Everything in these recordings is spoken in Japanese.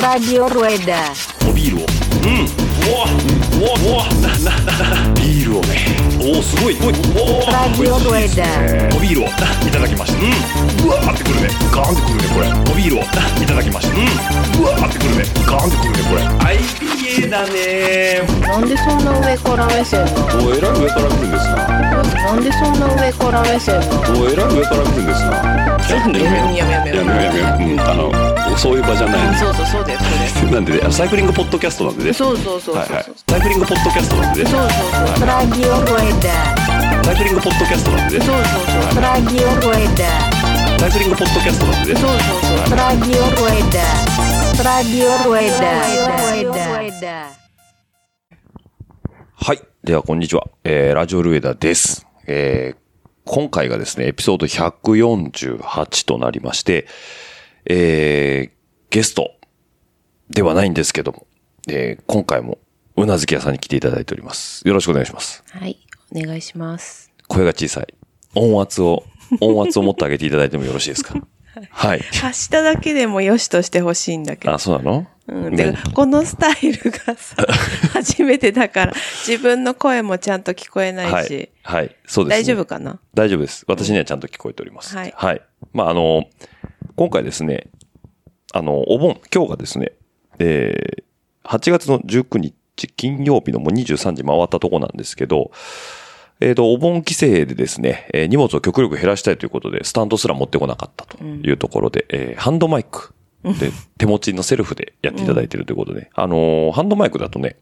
Radio Rueda. おビールをうんうわうわうわなななビールをねおおすごいおいお Radio お Rueda. おビールをいただきましたうんうわーってくるねガーンってくるねこれおビールをいただきましたうんうわーってくるねガーンってくるねこれはい IPA だね。なんでそんな上から目線なの？おえらい上から来るんですな。なんでそんな上から目線なの？おえらい上から来るんですな。なんでやめようやめようやめよう。やめよううんあのそういう場じゃないそうそうそうだよそう なんでサイクリングポッドキャストなんでね。そうそうそうそうはいはい。サイクリングポッドキャストなんでね。そうそうそう Radio Rueda. サイクリングポッドキャストなんでね。そうそうそう。Radio Rueda. サイクリングポッドキャストなんでね。そうそうそう。Radio Rueda. Radio Rueda. はい。では、こんにちは。えー、ラジオルエダです。えー、今回がですね、エピソード148となりまして、えー、ゲストではないんですけども、えー、今回もうなずき屋さんに来ていただいております。よろしくお願いします。はいお願いします声が小さい。音圧を、音圧を持ってあげていただいてもよろしいですか？はい。発しただけでもよしとしてほしいんだけどあ、そうなの？うん、でねこのスタイルがさ 初めてだから自分の声もちゃんと聞こえないし、はい。はい。そうです、ね。大丈夫かな？大丈夫です。私にはちゃんと聞こえております。はいはい。まあ、あの、今回ですね、あの、お盆、今日がですね、えー、8月の19日金曜日のもう23時回ったとこなんですけど、えっ、と、お盆規制でですね、えー荷物を極力減らしたいということで、スタンドすら持ってこなかったというところで、えーハンドマイクで、手持ちのセルフでやっていただいているということで、あのーハンドマイクだとね、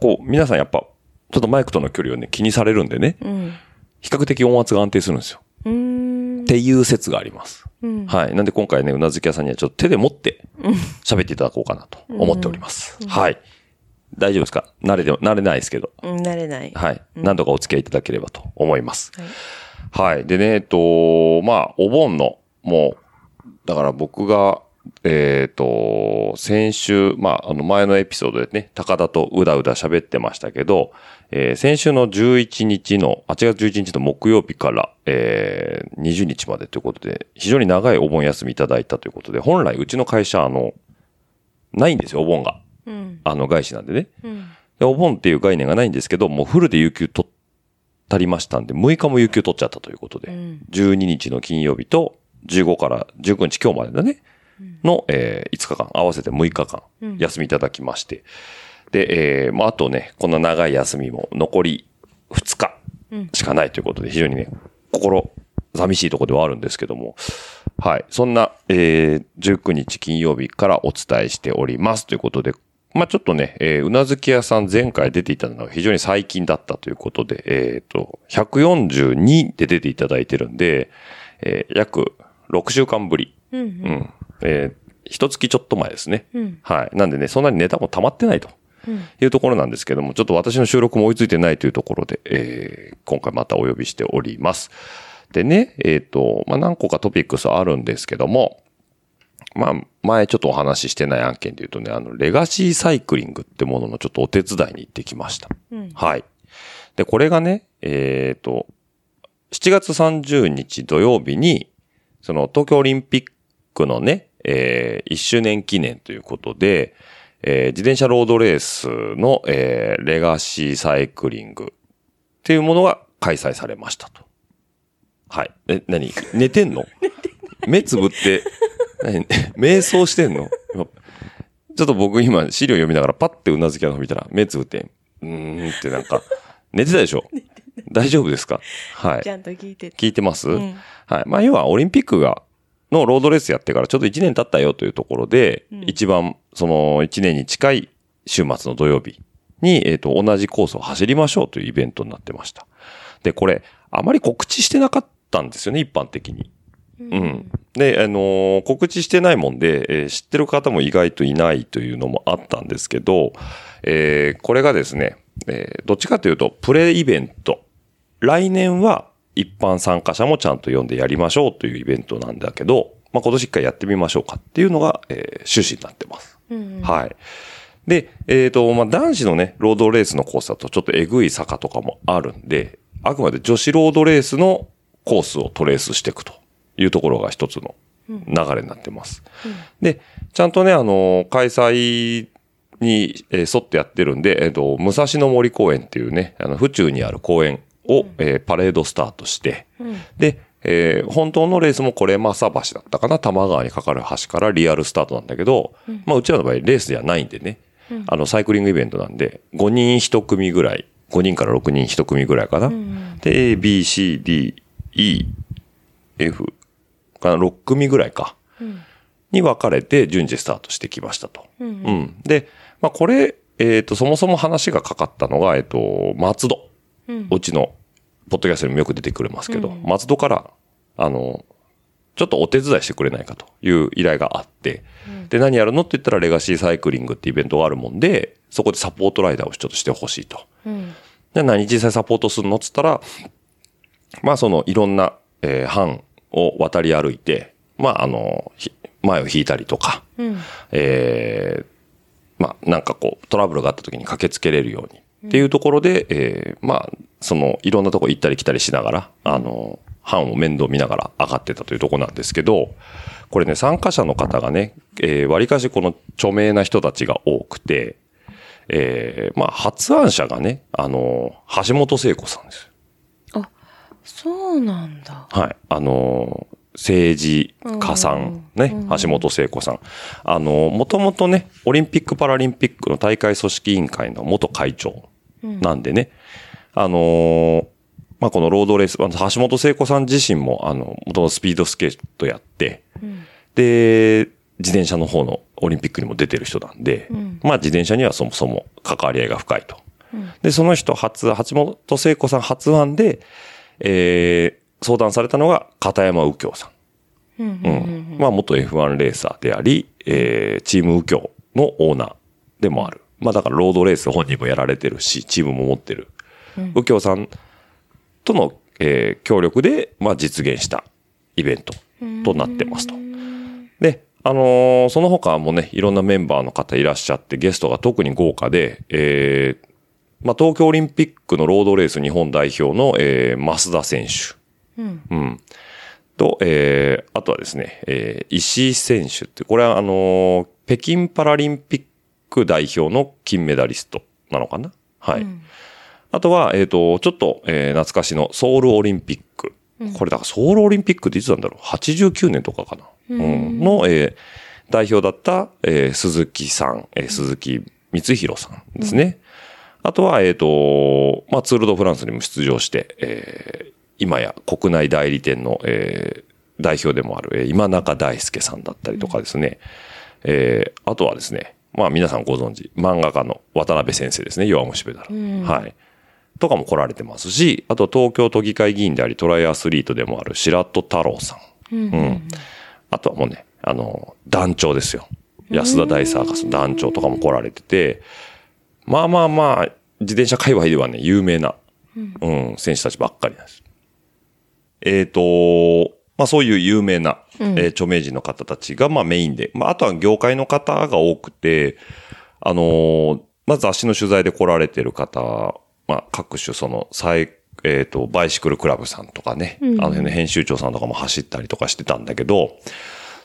こう、皆さんやっぱ、ちょっとマイクとの距離をね、気にされるんでね、うん比較的音圧が安定するんですよ。うーんっていう説があります。うんはい。なんで今回ね、うなずき屋さんにはちょっと手で持って喋っていただこうかなと思っております。はい。大丈夫ですか？慣れて、慣れないですけど。うん慣れないはい。何度かお付き合いいただければと思います。はいはい。でね、えっと、まあ、お盆の、もう、だから僕が、えっ、と、先週、まあ、あの前のエピソードでね、高田とうだうだ喋ってましたけど、えー先週の11日の、8月11日の木曜日から、えー20日までということで、非常に長いお盆休みいただいたということで、本来うちの会社、あの、ないんですよ、お盆が。うん。あの、外資なんでね。うん。でお盆っていう概念がないんですけど、もうフルで有給取ったりましたんで、6日も有給取っちゃったということで、うん。12日の金曜日と15から19日今日までだね、の、えー5日間、合わせて6日間。うん。休みいただきまして、で、えーまあ、あとね、こんな長い休みも残り2日しかないということで、非常にね、心寂しいところではあるんですけども、はい。そんな、えー、19日金曜日からお伝えしておりますということで、まあ、ちょっとね、えーうなずき屋さん前回出ていたのが非常に最近だったということで、えっ、と、142で出ていただいてるんで、えー約6週間ぶり。うんうん。えー、一月ちょっと前ですね。うんはい。なんでね、そんなにネタも溜まってないと。うんいうところなんですけども、ちょっと私の収録も追いついてないというところで、えー今回またお呼びしております。でね、えっ、と、まあ、何個かトピックスあるんですけども、まあ、前ちょっとお話ししてない案件で言うとね、あの、レガシーサイクリングってもののちょっとお手伝いに行ってきました。うんはい。で、これがね、えっ、と、7月30日土曜日に、その東京オリンピックのね、えー1周年記念ということで、えー自転車ロードレースの、えーレガシーサイクリングっていうものが開催されましたと。はい。え、何？寝てんの？目つぶって、何？瞑想してんの？今ちょっと僕今資料読みながらパッてうなずきなの見たら目つぶって、うーんってなんか、寝てたでしょ？大丈夫ですか？はい。ち。ゃんと聞いてて聞いてます、ん。はい。まあ、要はオリンピックが、のロードレースやってからちょっと1年経ったよというところで、一番その1年に近い週末の土曜日に、えっ、と、同じコースを走りましょうというイベントになってました。で、これ、あまり告知してなかったんですよね、一般的に。うん。で、あのー告知してないもんで、えー知ってる方も意外といないというのもあったんですけど、えーこれがですね、えーどっちかというと、プレイベント。来年は一般参加者もちゃんと読んでやりましょうというイベントなんだけど、まあ、今年一回やってみましょうかっていうのが、えー趣旨になってます。うんはい。で、えっ、と、まあ、男子のね、ロードレースのコースだとちょっとえぐい坂とかもあるんで、あくまで女子ロードレースのコースをトレースしていくというところが一つの流れになってます。で、ちゃんとね、あの、開催に、えー沿ってやってるんで、えっ、と、武蔵野森公園っていうね、あの、府中にある公園を、えーパレードスタートして、で、えー本当のレースもこれ、正橋だったかな多摩川にかかる橋からリアルスタートなんだけど、まあ、うちらの場合レースじゃないんでね、あの、サイクリングイベントなんで、5人1組ぐらい、5人から6人1組ぐらいかな。で、A, B, C, D, E, F かな、6組ぐらいか。に分かれて順次スタートしてきましたと。うん。で、まあこれ、えっ、と、そもそも話がかかったのが、えっ、と、松戸。うちの、ポッドキャストにもよく出てくれますけど、松戸から、あの、ちょっとお手伝いしてくれないかという依頼があって、で、何やるのって言ったらレガシーサイクリングってイベントがあるもんで、そこでサポートライダーをちょっとしてほしいと。で、何実際サポートするのっつったら、まあそのいろんな、えー班を渡り歩いて、まああの、ひ前を引いたりとか、えーまあなんかこうトラブルがあった時に駆けつけれるようにっていうところで、えーまあそのいろんなとこ行ったり来たりしながら、あの、班を面倒見ながら上がってたというところなんですけど、これね、参加者の方がね、えー、割かしこの著名な人たちが多くて、えーまあ発案者がね、あの、橋本聖子さんです。あ、そうなんだ。はい。あのー政治家さん、ね、橋本聖子さん。あのーもともとね、オリンピック・パラリンピックの大会組織委員会の元会長なんでね、あのーまあ、このロードレース、橋本聖子さん自身も、あの、もともとスピードスケートやって、で、自転車の方のオリンピックにも出てる人なんで、まあ自転車にはそもそも関わり合いが深いと。で、その人初、橋本聖子さん発案で、えー、相談されたのが片山右京さん。うん。まあ元 F1 レーサーであり、えー、チーム右京のオーナーでもある。まあだからロードレース本人もやられてるし、チームも持ってる。右京さんとの、えー協力で、まあ実現したイベントとなってますと。で、あのーその他もね、いろんなメンバーの方いらっしゃって、ゲストが特に豪華で、えーまあ、東京オリンピックのロードレース日本代表の、えー増田選手。うん。と、えーあとはですね、えー石井選手って、これはあのー北京パラリンピック代表の金メダリストなのかな？はい。あとは、えっ、と、ちょっと、えー懐かしのソウルオリンピック。これだからソウルオリンピックっていつなんだろう ?89 年とかかな？うん。の、えー代表だった、えー鈴木さん、えー鈴木光弘さんですね。あとは、えっ、と、まあ、ツールドフランスにも出場して、えー今や国内代理店の、えー代表でもある、えー今中大輔さんだったりとかですね。えーあとはですね、まあ皆さんご存知、漫画家の渡辺先生ですね、弱虫ペダル。はい。とかも来られてますし、あと東京都議会議員でありトライアスリートでもある白戸太郎さん。うん。あとはもうね、あの、団長ですよ。安田大サーカスの団長とかも来られてて、まあまあまあ、自転車界隈ではね、有名な、うん、選手たちばっかりなんです。えっ、と、まあそういう有名な、えー著名人の方たちが、まあメインで、まああとは業界の方が多くて、あのーまず雑誌の取材で来られてる方、まあ各種その、最、えっ、と、バイシクルクラブさんとかね、あの辺の編集長さんとかも走ったりとかしてたんだけど、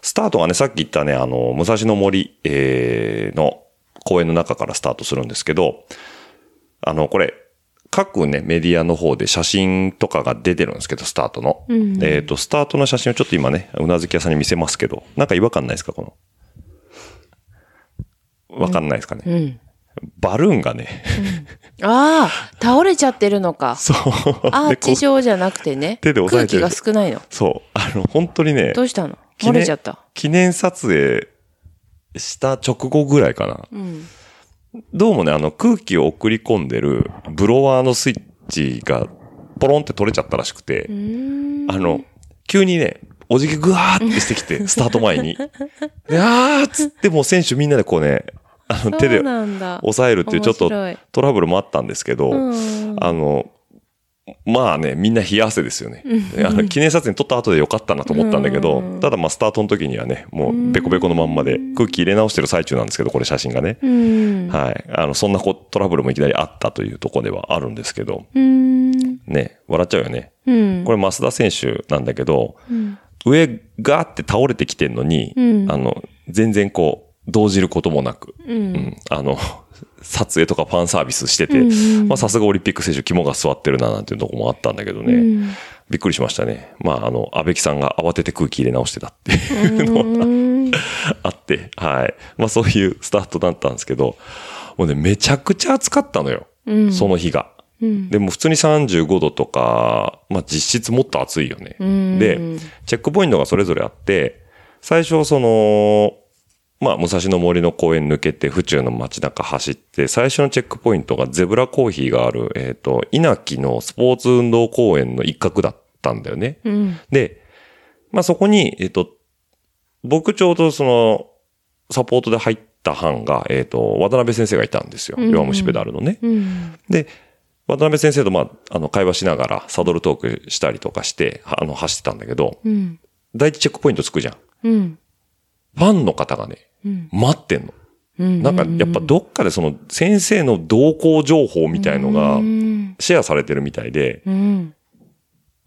スタートがね、さっき言ったね、あの、武蔵野森、えーの公園の中からスタートするんですけど、あの、これ、各ね、メディアの方で写真とかが出てるんですけど、スタートの。えっ、と、スタートの写真をちょっと今ね、うなずき屋さんに見せますけど、なんか違和感ないですか、この？わかんないですかね。うん。バルーンがね、ああ、倒れちゃってるのか。そう。アーチ状じゃなくてね。手で押さえてる空気が少ないの。そう。あの、本当にねど、うしたの？漏れちゃった。記念撮影した直後ぐらいかな。うん。どうもね、あの空気を送り込んでるブロワーのスイッチがポロンって取れちゃったらしくて、あの、急にね、おじぎぐわーってしてきて、スタート前に。であーっつってもう選手みんなでこうね、あの手で。押さえるっていうちょっとトラブルもあったんですけど、うんあの、まあね、みんな冷や汗ですよね。あの記念撮影撮った後でよかったなと思ったんだけど、ただまあスタートの時にはね、もうベコベコのまんまで空気入れ直してる最中なんですけど、これ写真がね。うん。はい。あの、そんなこトラブルもいきなりあったというところではあるんですけど、うん。ね、笑っちゃうよね。うん。これ増田選手なんだけど、上がーって倒れてきてんのに、うんあの、全然こう、動じることもなく、あの、撮影とかファンサービスしてて、うんうんまあさすがオリンピック選手肝が据わってるななんていうとこもあったんだけどね、うんびっくりしましたね。まああの、安倍木さんが慌てて空気入れ直してたっていうのがうん あって、はい。まあそういうスタートだったんですけど、もうね、めちゃくちゃ暑かったのよ。うんその日が。うんでも普通に35度とか、まあ実質もっと暑いよね。うんで、チェックポイントがそれぞれあって、最初その、まあ、武蔵野森の公園抜けて、府中の街中走って、最初のチェックポイントがゼブラコーヒーがある、えっ、と、稲城のスポーツ運動公園の一角だったんだよね。うん。で、まあそこに、えっ、と、僕ちょうどその、サポートで入った班が、えっ、と、渡辺先生がいたんですよ。うん弱虫ペダルのね。うん。で、渡辺先生とまあ、あの、会話しながらサドルトークしたりとかして、はあの、走ってたんだけど、うん。第一チェックポイントつくじゃん。うん。ファンの方がね、うん。待ってんの。うん。なんか、やっぱどっかでその先生の動向情報みたいのがうん。シェアされてるみたいで、うん。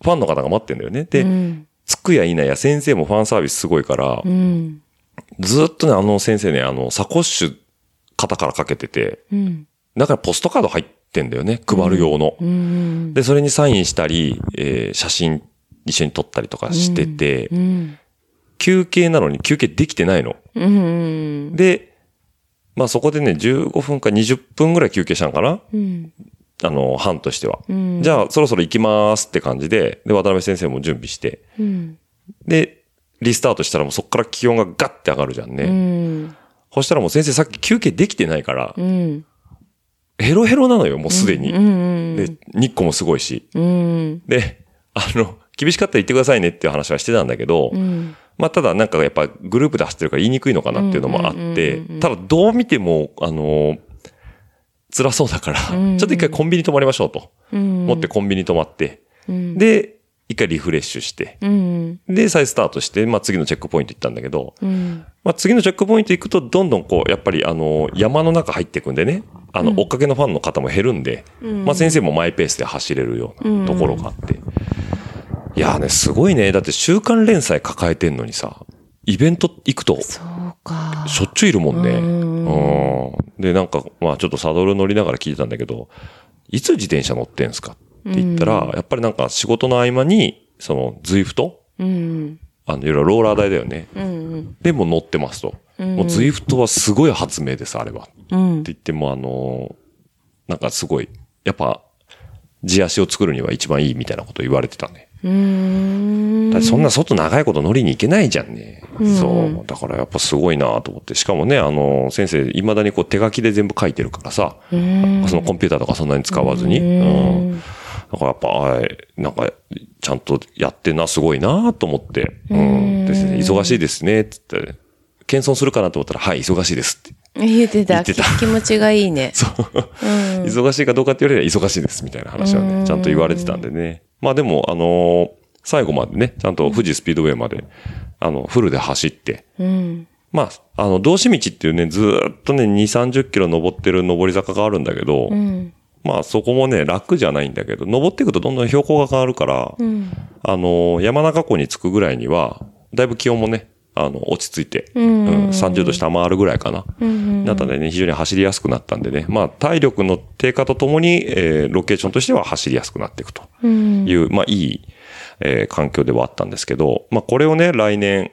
ファンの方が待ってんだよね。で、うん。つくやいなや先生もファンサービスすごいからう、ん。ずっとね、あの先生ね、あの、サコッシュ肩からかけてて、うん。だからポストカード入ってんだよね、配る用の。うん。で、それにサインしたり、えー写真一緒に撮ったりとかしてて、うん。休憩なのに休憩できてないの。うん。で、まあそこでね、15分か20分ぐらい休憩したんかな？うん。あの、班としては。うん。じゃあ、そろそろ行きますって感じで、で、渡辺先生も準備して、うん。で、リスタートしたらもうそこから気温がガッて上がるじゃんね。うん。そしたらもう先生さっき休憩できてないから、うん。ヘロヘロなのよ、もうすでに。うん。で、日光もすごいし。うん。で、あの、厳しかったら言ってくださいねっていう話はしてたんだけど、うん。まあ、ただなんかやっぱグループで走ってるから言いにくいのかなっていうのもあってただどう見ても、あの、辛そうだから、ちうんょっと一回コンビニ泊まりましょうと。うん。持ってコンビニ泊まって、うん。で、一回リフレッシュして、うん。で、再スタートして、まあ次のチェックポイント行ったんだけど、うん。まあ次のチェックポイント行くと、どんどんこう、やっぱりあの、山の中入っていくんでね、あの、追っかけのファンの方も減るんで、うんまあ先生もマイペースで走れるようなところがあって。いやーね、すごいね。だって週刊連載抱えてんのにさ、イベント行くと、そうか。しょっちゅういるもんね。うんうん。で、なんか、まあちょっとサドル乗りながら聞いてたんだけど、いつ自転車乗ってんすか？って言ったら、やっぱりなんか仕事の合間に、その、ズイフト？うん。あの、いろいろローラー台だよね。うん。でも乗ってますと。うんもうズイフトはすごい発明です、あれは。ってうん。言っても、あのーなんかすごい、やっぱ、地足を作るには一番いいみたいなこと言われてたね。うん。だってそんな外長いこと乗りに行けないじゃんね。うんそう。だからやっぱすごいなと思って。しかもね、あの、先生、未だにこう手書きで全部書いてるからさ、うん。そのコンピューターとかそんなに使わずに。ううんん。だからやっぱ、はいなんか、ちゃんとやってんな、すごいなと思って。うん。ですね、忙しいですね、つって。謙遜するかなと思ったら、はい、忙しいですって。言ってた。てたき気持ちがいいね。そう。うん。忙しいかどうかって言われれば忙しいですみたいな話はね、うんちゃんと言われてたんでね。まあでも、あのー最後までね、ちゃんと富士スピードウェイまで、あの、フルで走って、うん。まあ、あの、道志道っていうね、ずーっとね、2、30キロ登ってる登り坂があるんだけど、うん。まあそこもね、楽じゃないんだけど、登っていくとどんどん標高が変わるから、うん。あのー山中湖に着くぐらいには、だいぶ気温もね、あの、落ち着いて、うん30度下回るぐらいかな。うん。なったんでね、非常に走りやすくなったんでね、まあ体力の低下とともに、えーロケーションとしては走りやすくなっていくとうん。いう、まあいい、えー環境ではあったんですけど、まあこれをね、来年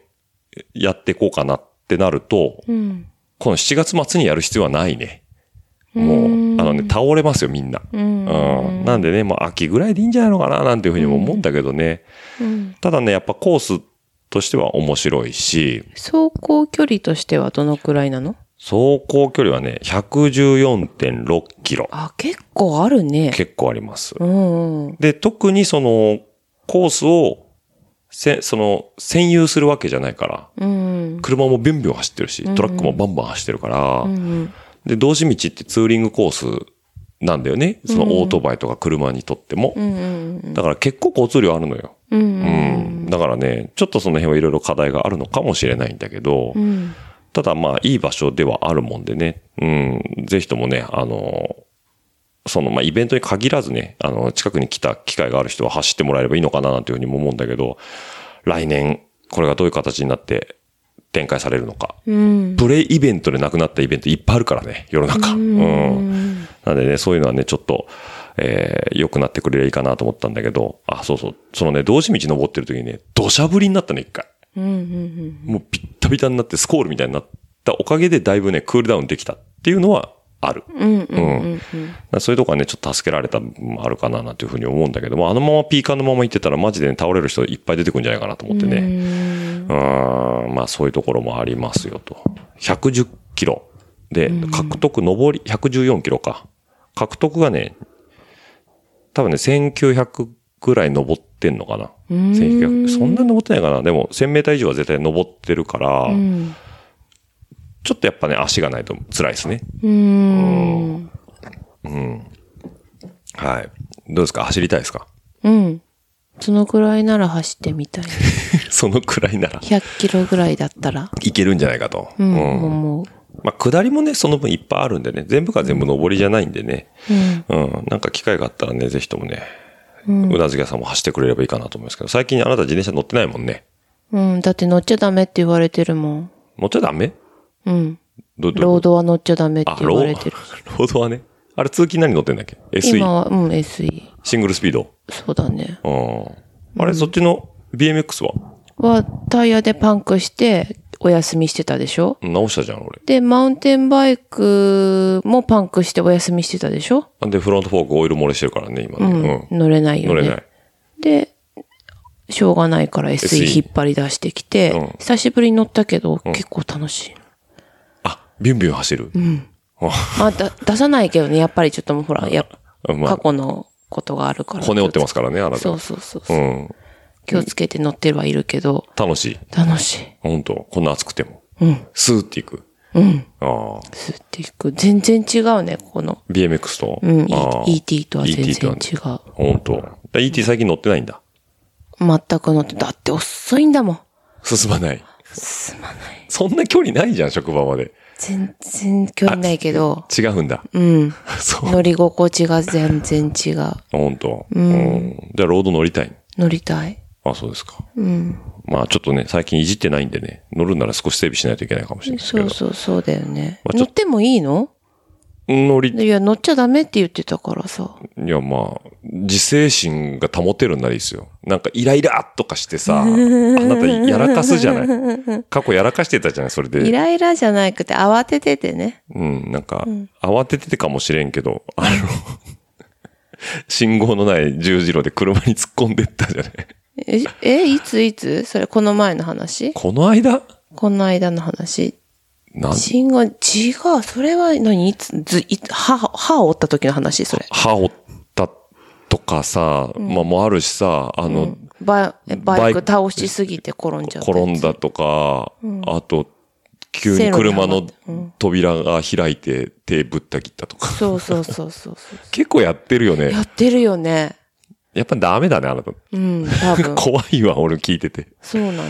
やっていこうかなってなると、うん。この7月末にやる必要はないね。もうんう、あのね、倒れますよ、みんな。うん。うん。なんでね、まあ秋ぐらいでいいんじゃないのかな、なんていうふうにも思うんだけどね。うん。ただね、やっぱコースとしては面白いし、走行距離としてはどのくらいなの？走行距離はね、114.6キロ。あ、結構あるね。結構あります。うんうん。で、特にその、コースを、せ、その、占有するわけじゃないから、うん。車もビュンビュン走ってるし、トラックもバンバン走ってるから、うん。で、道志道ってツーリングコースなんだよね。そのオートバイとか車にとっても。だから結構交通量あるのよ。うん。だからね、ちょっとその辺はいろいろ課題があるのかもしれないんだけど、うん。ただまあいい場所ではあるもんでね、うん、ぜひともね、あの、そのまあイベントに限らずね、あの、近くに来た機会がある人は走ってもらえればいいのかななんていうふうにも思うんだけど、来年これがどういう形になって展開されるのか。うん。プレイイベントでなくなったイベントいっぱいあるからね、世の中。うん。なんでね、そういうのはね、ちょっと、えー、良くなってくれればいいかなと思ったんだけど、あ、そうそう。そのね、同士道登ってる時にね、土砂降りになったの、一回。うんうんもうビッタビタになってスコールみたいになったおかげでだいぶね、クールダウンできたっていうのはある。うん。うんうんうんそういうとこはね、ちょっと助けられた部分もあるかななんていうふうに思うんだけども、あのままピーカーのまま行ってたらマジで、ね、倒れる人いっぱい出てくるんじゃないかなと思ってね。うーん、まあそういうところもありますよと。110キロ。で、獲得上り、114キロか。獲得がね、多分ね、1900ぐらい登ってんのかな。1900そんなに登ってないかな。でも、1000メーター以上は絶対登ってるから、うん。ちょっとやっぱね、足がないと辛いですね。うん。はい。どうですか？走りたいですか？うん。そのくらいなら走ってみたい。そのくらいなら100キロぐらいだったら。いけるんじゃないかと。うん。うん思う。まあ、下りもね、その分いっぱいあるんでね、全部が全部上りじゃないんでね。うん。なんか機会があったらね、ぜひともね、うなずけさんも走ってくれればいいかなと思いますけど、最近あなた自転車乗ってないもんね。うん。だって乗っちゃダメって言われてるもん。乗っちゃダメ？うん。ど、ど、ロードは乗っちゃダメって言われてる。ロードはね。あれ通勤何乗ってんだっけ ?SE。今は、うん、SE。シングルスピード。そうだね。うん。あれ、そっちの BMX は？は、タイヤでパンクして、お休みしてたでしょ？直したじゃん、俺。で、マウンテンバイクもパンクしてお休みしてたでしょ？で、フロントフォークオイル漏れしてるからね、今ね。乗れないよね。乗れない。で、しょうがないから SE SE 引っ張り出してきて、うん久しぶりに乗ったけど、結構楽しい。あ、ビュンビュン走る？うん。まあ、だ出さないけどね、やっぱりちょっともうほら、やまあ過去のことがあるから。骨折ってますからね、あなた。そうそうそうそうう、ん。気をつけて乗ってはいるけど、楽しい。楽しい。本当こんな暑くても。うん。スーっていく。うん。ああ。スーっていく。全然違うね、ここの。BMX と。うん、ET とは全然違う。本当だ ET 最近乗ってないんだ。全く乗って、だって遅いんだもん。進まない。進まない。そんな距離ないじゃん、職場まで。全然距離ないけど、違うんだ。うん。そう。乗り心地が全然違う。本当？うん。じゃあ、ロード乗りたい。乗りたい。あ、そうですか。うん。まあ、ちょっとね、最近いじってないんでね、乗るなら少し整備しないといけないかもしれないですけどそう。そうそうだよね。まあ乗ってもいいの？乗り、いや、乗っちゃダメって言ってたからさ。いや、まあ、自制心が保てるんならいいですよ。なんか、イライラとかしてさ、あなたやらかすじゃない。過去やらかしてたじゃない、それイで。ライラじゃなくて慌てててね。うん、なんか、慌てててかもしれんけど、あの、信号のない十字路で車に突っ込んでったじゃない。え、え、いついつ？それ、この前の話？この間？この間の話。なん？信号、違う。それは何？いつ、ず、い歯、歯を折った時の話、それ。歯折ったとかさ、まあもうあるしさ、あの、バイバイバイクク倒しすぎて転んじゃった。転んだとか、あと、急に車の扉が開いて手ぶった切ったとか。そうそうそうそうそう。結構やってるよね。やってるよね。やっぱダメだね、あなた。うん、多分。怖いわ、俺聞いてて。そうなの。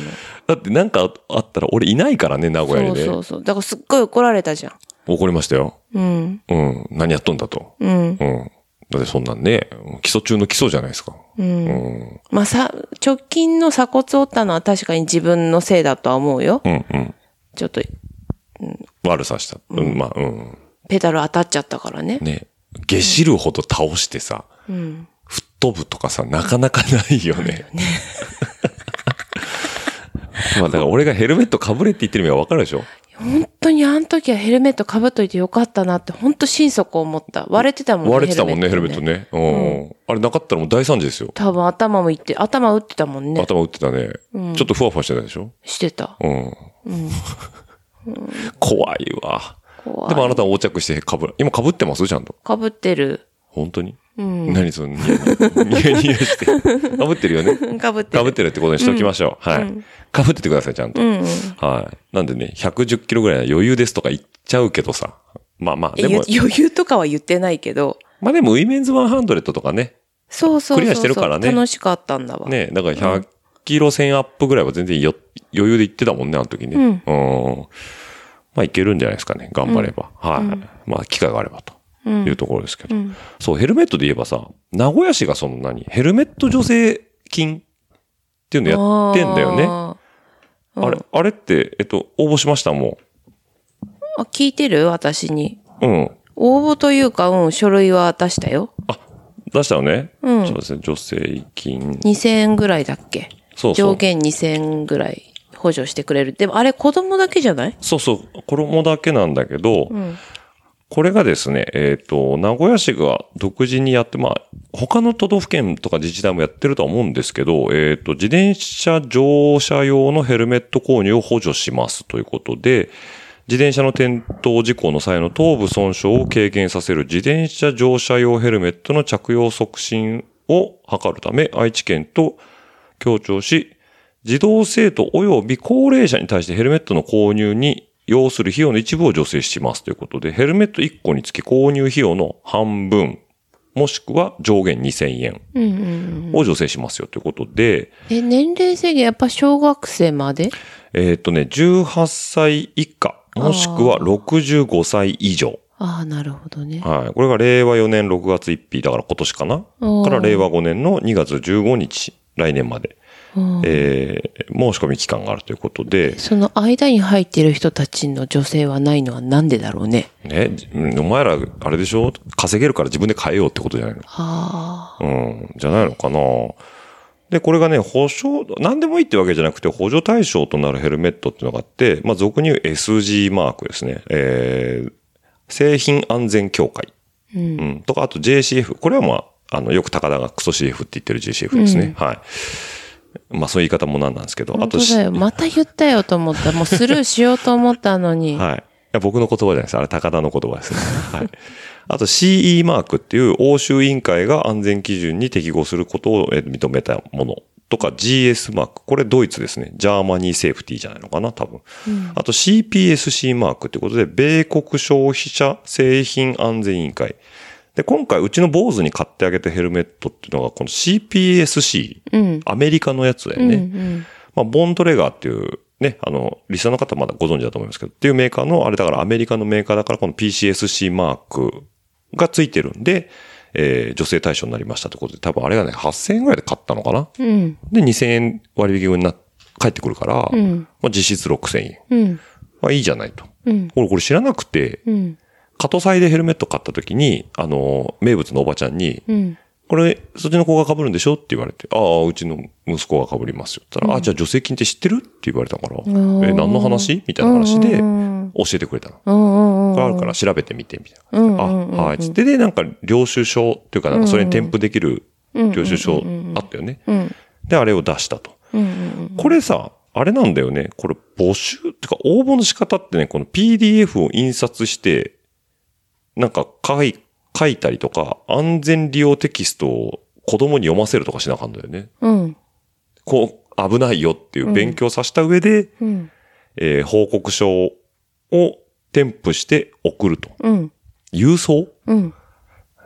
だってなんかあったら俺いないからね、名古屋そにね。うそうそう。だからすっごい怒られたじゃん。怒りましたよ。うん。うん。何やっとんだと。うん。うん。だってそんなんね、基礎中の基礎じゃないですか。うん。うん。まあさ、直近の鎖骨折ったのは確かに自分のせいだとは思うよ。うん、うん。ちょっと、悪さした。うん、まあ、うん。ペダル当たっちゃったからね。ね。下知るほど倒してさ、うん。飛ぶとかさ、なかなかないよね。まあだから俺がヘルメットかぶれって言ってる意味がわかるでしょ？本当にあの時はヘルメット被っといてよかったなって、本当心底思った。割れてたもんね。割れてたもんね、ヘルメット。ね。うん。あれなかったらもう大惨事ですよ。多分頭もいって、頭打ってたもんね。頭打ってたね。ちょっとふわふわしてたでしょ？してた。うん。怖いわ。怖いでもあなたは横着してかぶる。今かぶってます？ちゃんと。被ってる。本当に？何そのニヤニヤ、ニヤして。かぶってるよね。被ってる。かぶってるってことにしておきましょう。はい。かぶっててください、ちゃんと。はい。なんでね、110キロぐらいは余裕ですとか言っちゃうけどさ。まあまあ、でも、余裕とかは言ってないけど。まあでも、ウィメンズ100とかね。そうそうそうそう。クリアしてるからね楽しかったんだわ。ね、だから100キロ1000アップぐらいは全然よ余裕で行ってたもんね、あの時ね。うん。まあいけるんじゃないですかね、頑張れば。はい。まあ機会があればというところですけど。そう、ヘルメットで言えばさ、名古屋市がその何ヘルメット助成金っていうのやってんだよね。ね。うんあれ、あれって、えっと、応募しましたもあ、聞いてる？私に。ん。うん。応募というか、うん、書類は出したよ。あ、出したよね。うんそうですね。助成金。2000円ぐらいだっけ？そうそう上限2000円ぐらい補助してくれる。でもあれ子供だけじゃない？そうそう。衣だけなんだけど、んこれがですね、えっ、と、名古屋市が独自にやって、まあ、他の都道府県とか自治体もやってるとは思うんですけど、えっ、と、自転車乗車用のヘルメット購入を補助しますということで、自転車の転倒事故の際の頭部損傷を軽減させる自転車乗車用ヘルメットの着用促進を図るため、愛知県と強調し、児童生徒及び高齢者に対してヘルメットの購入に要する費用の一部を助成しますということで、ヘルメット1個につき購入費用の半分、もしくは上限2000円うんうんうん。を助成しますよということで、え、年齢制限やっぱ小学生まで？えーっとね、18歳以下、もしくは65歳以上。ああ、なるほどね。はい。これが令和4年6月1日、だから今年かな？から令和5年の2月15日、来年まで、うんえー申し込み期間があるということで、その間に入ってる人たちの女性はないのはなんでだろうね？ね、うんお前ら、あれでしょ？稼げるから自分で買えようってことじゃないの？ああ。うん、じゃないのかな？で、これがね、保証、何でもいいってわけじゃなくて、補助対象となるヘルメットっていうのがあって、まあ、俗に言う SG マークですね。えー、製品安全協会。うん。うん。とか、あと JCF。これはまあ、あの、よく高田がクソ CF って言ってる JCF ですね。はい。まあ、そういう言い方もなんなんですけど、あと本当だよ。また言ったよと思った。もうスルーしようと思ったのに。はい。いや僕の言葉じゃないです。あれ、高田の言葉ですね。はい。あと CE マークっていう欧州委員会が安全基準に適合することをえー認めたものとか GS マーク。これドイツですね。 Germany Safety じゃないのかな、多分。あと CPSC マークってことで、米国消費者製品安全委員会。で、今回うちの坊主に買ってあげたヘルメットっていうのがこの CPSC。うん。アメリカのやつだようん。ね。うん。まあ、ボントレガーっていう、ね、あの、リスナーの方まあご存知だと思いますけど、っていうメーカーの、あれだからアメリカのメーカーだから、この PCSC マークがついてるんで、えー女性対象になりましたってことで、多分あれがね、8000円ぐらいで買ったのかなうん。で、2000円割引にな、返ってくるから、うん。まあ、実質6000円。うん。まあ、いいじゃないと。うん。俺これ知らなくて、うん。カトサイでヘルメット買った時に、あの、名物のおばちゃんに、うん。これ、そっちの子が被るんでしょって言われて、ああ、うちの息子が被りますよ。って言ったら、あ、じゃあ助成金って知ってるって言われたから、んえ、何の話？みたいな話でうん教えてくれたの。うん。うん。これあるから調べてみて、みたいな。うんうんうんあ、はい。つってで、なんか、領収書っていうか、なんかそれに添付できる領収書あったよね。うん。で、あれを出したと。うん。これさ、あれなんだよね。これ募集ってか応募の仕方ってね、この PDF を印刷して、なんか書い書いたりとか、安全利用テキストを子供に読ませるとかしなあかんだよね。うん。こう、危ないよっていう勉強させた上で、うん。えー報告書を添付して送ると。うん。郵送？うん。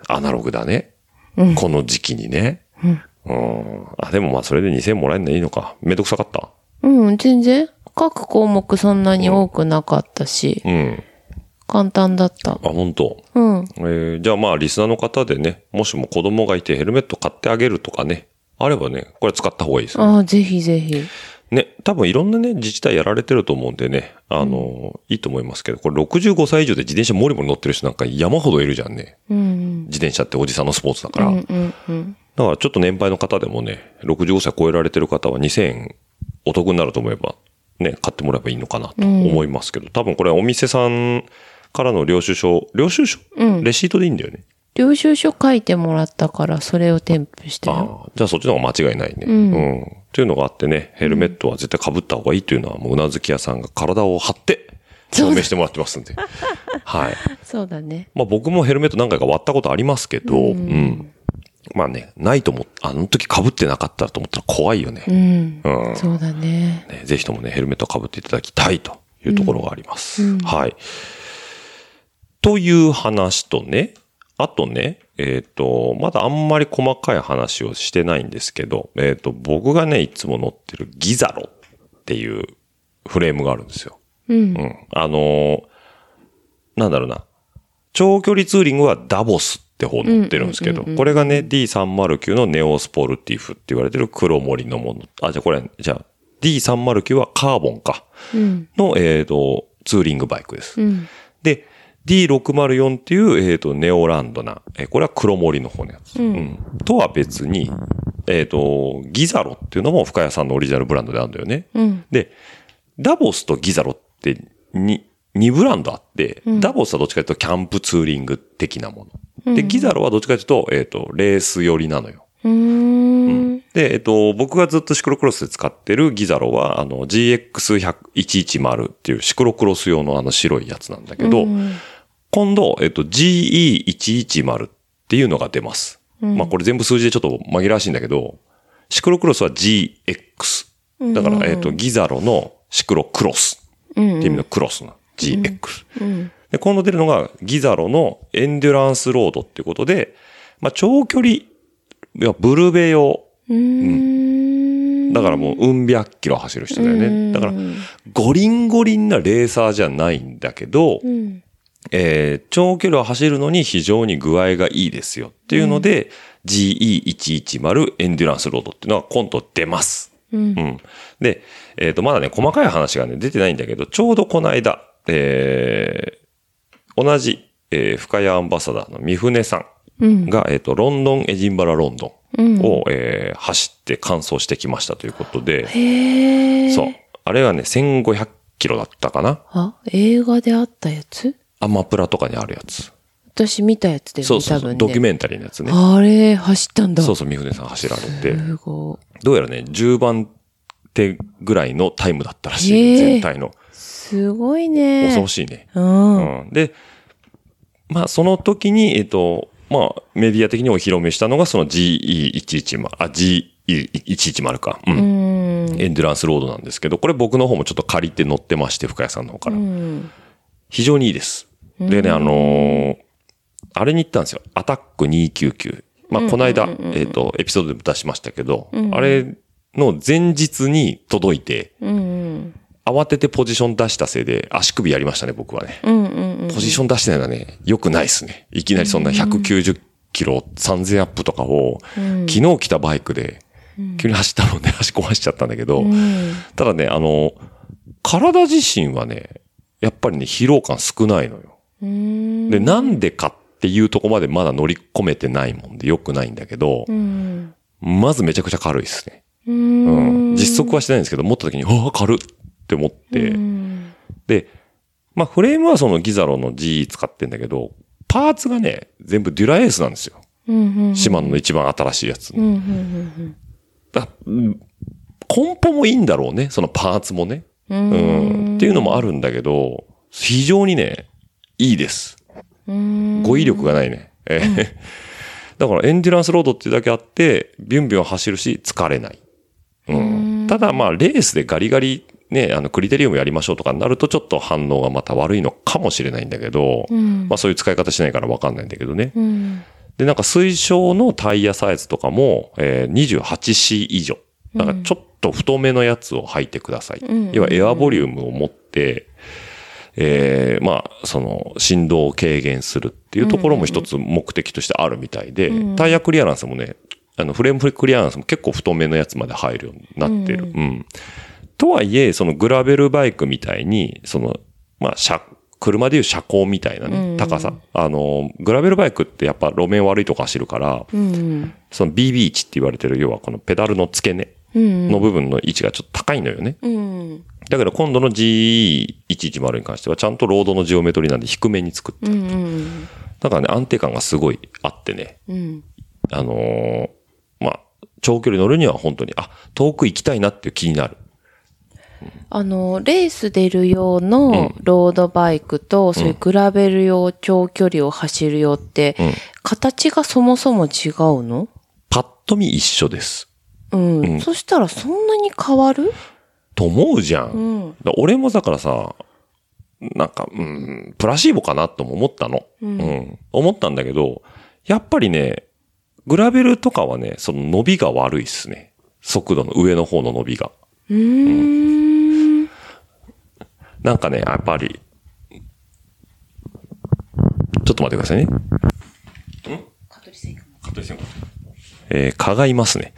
アナログだね。うんこの時期にね。うん。うん。あ、でもまあそれで2000円もらえるのいいのか。めんどくさかった？うん、全然。各項目そんなに多くなかったし、うん。簡単だった。あ、本当。うん。えーじゃあまあリスナーの方でね、もしも子供がいてヘルメット買ってあげるとかね、あればね、これ使った方がいいですよ。ああ、ぜひぜひ。ね、多分いろんなね、自治体やられてると思うんでね、あの、いいと思いますけど、これ65歳以上で自転車もりもり乗ってる人なんか山ほどいるじゃんね。うん。自転車っておじさんのスポーツだから。うんうんうん。だからちょっと年配の方でもね、65歳超えられてる方は2000円お得になると思えば、ね、買ってもらえばいいのかなと思いますけど、多分これはお店さんからの領収書、領収書、うんレシートでいいんだよね。領収書書いてもらったから、それを添付したよ。ああ、じゃあそっちの方が間違いないね。うんうん。っていうのがあってね、ヘルメットは絶対被った方がいいというのは、もううなずき屋さんが体を張って、証明してもらってますんで。はい。そうだね。まあ僕もヘルメット何回か割ったことありますけど、うん。まあね、ないと思っあの時被ってなかったらと思ったら怖いよね。うん。うん。そうだね。ねぜひともね、ヘルメットを被っていただきたいというところがあります。はい。という話とね、あとね、えっ、と、まだあんまり細かい話をしてないんですけど、えっ、と、僕がね、いつも乗ってるギザロっていうフレームがあるんですよ。うんう。ん。あのーなんだろうな。長距離ツーリングはダボスって方乗ってるんですけど、これがね、D309 のネオスポルティフって言われてる黒森のもの。あ、じゃあこれ、じゃあ、D309 はカーボンか。うん。の、えっ、と、ツーリングバイクです。うん。で、D604 っていう、えっ、と、ネオランドな、えーこれは黒森の方のやつ。うんとは別に、えっ、と、ギザロっていうのも深谷さんのオリジナルブランドであるんだよね。うん。で、ダボスとギザロってに、2ブランドあって、ダボスはどっちかというとキャンプツーリング的なもの。で、ギザロはどっちかというと、えっ、と、レース寄りなのよ。うーん。で、えっと、僕がずっとシクロクロスで使ってるギザロは、あの、GX110 っていうシクロクロス用のあの白いやつなんだけど、今度、えっと、GE110 っていうのが出ます。まあ、これ全部数字でちょっと紛らわしいんだけど、シクロクロスは GX。だから、えっと、ギザロのシクロクロスっていう意味のクロスな。GX。で、今度出るのがギザロのエンデュランスロードっていうことで、まあ、長距離、いやブルベ用、うーん。だからもう、うん百キロ走る人だよね。だから、ゴリンゴリンなレーサーじゃないんだけど、うん。えー長距離を走るのに非常に具合がいいですよっていうので、GE110 エンデュランスロードっていうのが今度出ます。うん。で、えっ、と、まだね、細かい話がね、出てないんだけど、ちょうどこの間、えー同じ、えー深谷アンバサダーの三船さんが、えっ、と、ロンドン、エジンバラ、ロンドンを、えー走って完走してきましたということで、へえ。そう。あれはね、1500キロだったかなあ、映画であったやつ？アマプラとかにあるやつ。私見たやつでそうそうそう、ドキュメンタリーのやつね。あれ、走ったんだ。そうそう、三船さん走られて。すごどうやらね、10番手ぐらいのタイムだったらしへい。え全体の。い。すごいね。恐ろしいね。うん。うん。で、まあ、その時に、えっと、まあ、メディア的にお披露目したのが、その GE110、あ、GE110 か。うん。うん。エンデュランスロードなんですけど、これ僕の方もちょっと借りて乗ってまして、深谷さんの方から。うん。非常にいいです。でね、あのーあれに行ったんですよ。アタック299。まあ、この間、えっ、と、エピソードでも出しましたけど、あれの前日に届いて、うん。慌ててポジション出したせいで足首やりましたね、僕はね。うん。うん。ポジション出してないのはね、良くないですね。いきなりそんな190キロ3000アップとかを、昨日来たバイクで、急に走ったので足壊しちゃったんだけど、ただね、あの、体自身はね、やっぱりね、疲労感少ないのよ。うん。で、なんでかっていうとこまでまだ乗り込めてないもんで良くないんだけど、うん。まずめちゃくちゃ軽いですね。う。うんん。実測はしてないんですけど、持った時に、ああ、軽っって思って、うん。で、まあフレームはそのギザロの GE 使ってんだけど、パーツがね、全部デュラエースなんですよ。うん。シマノの一番新しいやつ。コンポもいいんだろうね、そのパーツもね。うん。うん。っていうのもあるんだけど、非常にね、いいです。うん。語彙力がないね。えーだからエンデュランスロードっていうだけあって、ビュンビュン走るし、疲れない。うん。ただまあ、レースでガリガリ、ね、あの、クリテリウムやりましょうとかになると、ちょっと反応がまた悪いのかもしれないんだけど、うん。まあそういう使い方しないからわかんないんだけどね。うん。で、なんか推奨のタイヤサイズとかも、えー 28C 以上。なんかちょっと太めのやつを履いてください。ん要はエアボリュームを持って、えーまあ、その、振動を軽減するっていうところも一つ目的としてあるみたいで、タイヤクリアランスもね、あの、フレームクリアランスも結構太めのやつまで入るようになってる。うん。とはいえ、そのグラベルバイクみたいに、その、まあ、車、車でいう車高みたいなね、高さ。あの、グラベルバイクってやっぱ路面悪いとこ走るから、うん。その BB 値って言われてる、要はこのペダルの付け根うん。の部分の位置がちょっと高いのよね。うん。だけど今度の G110 に関してはちゃんとロードのジオメトリーなんで低めに作ってうる。ん。だからね、安定感がすごいあってね。うん。あのーまあ、長距離乗るには本当に、あ、遠く行きたいなっていう気になる。あの、レース出る用のロードバイクと、そういうグラベル用長距離を走る用って、うん形がそもそも違うのパッと見一緒です。うん。そしたらそんなに変わると思うじゃん。うん。だ俺もだからさ、なんか、うん、プラシーボかなとも思ったの。うん。思ったんだけど、やっぱりね、グラベルとかはね、その伸びが悪いっすね。速度の上の方の伸びが。うーん。なんかね、やっぱり、ちょっと待ってくださいね。ん？蚊取り線香。えー蚊がいますね。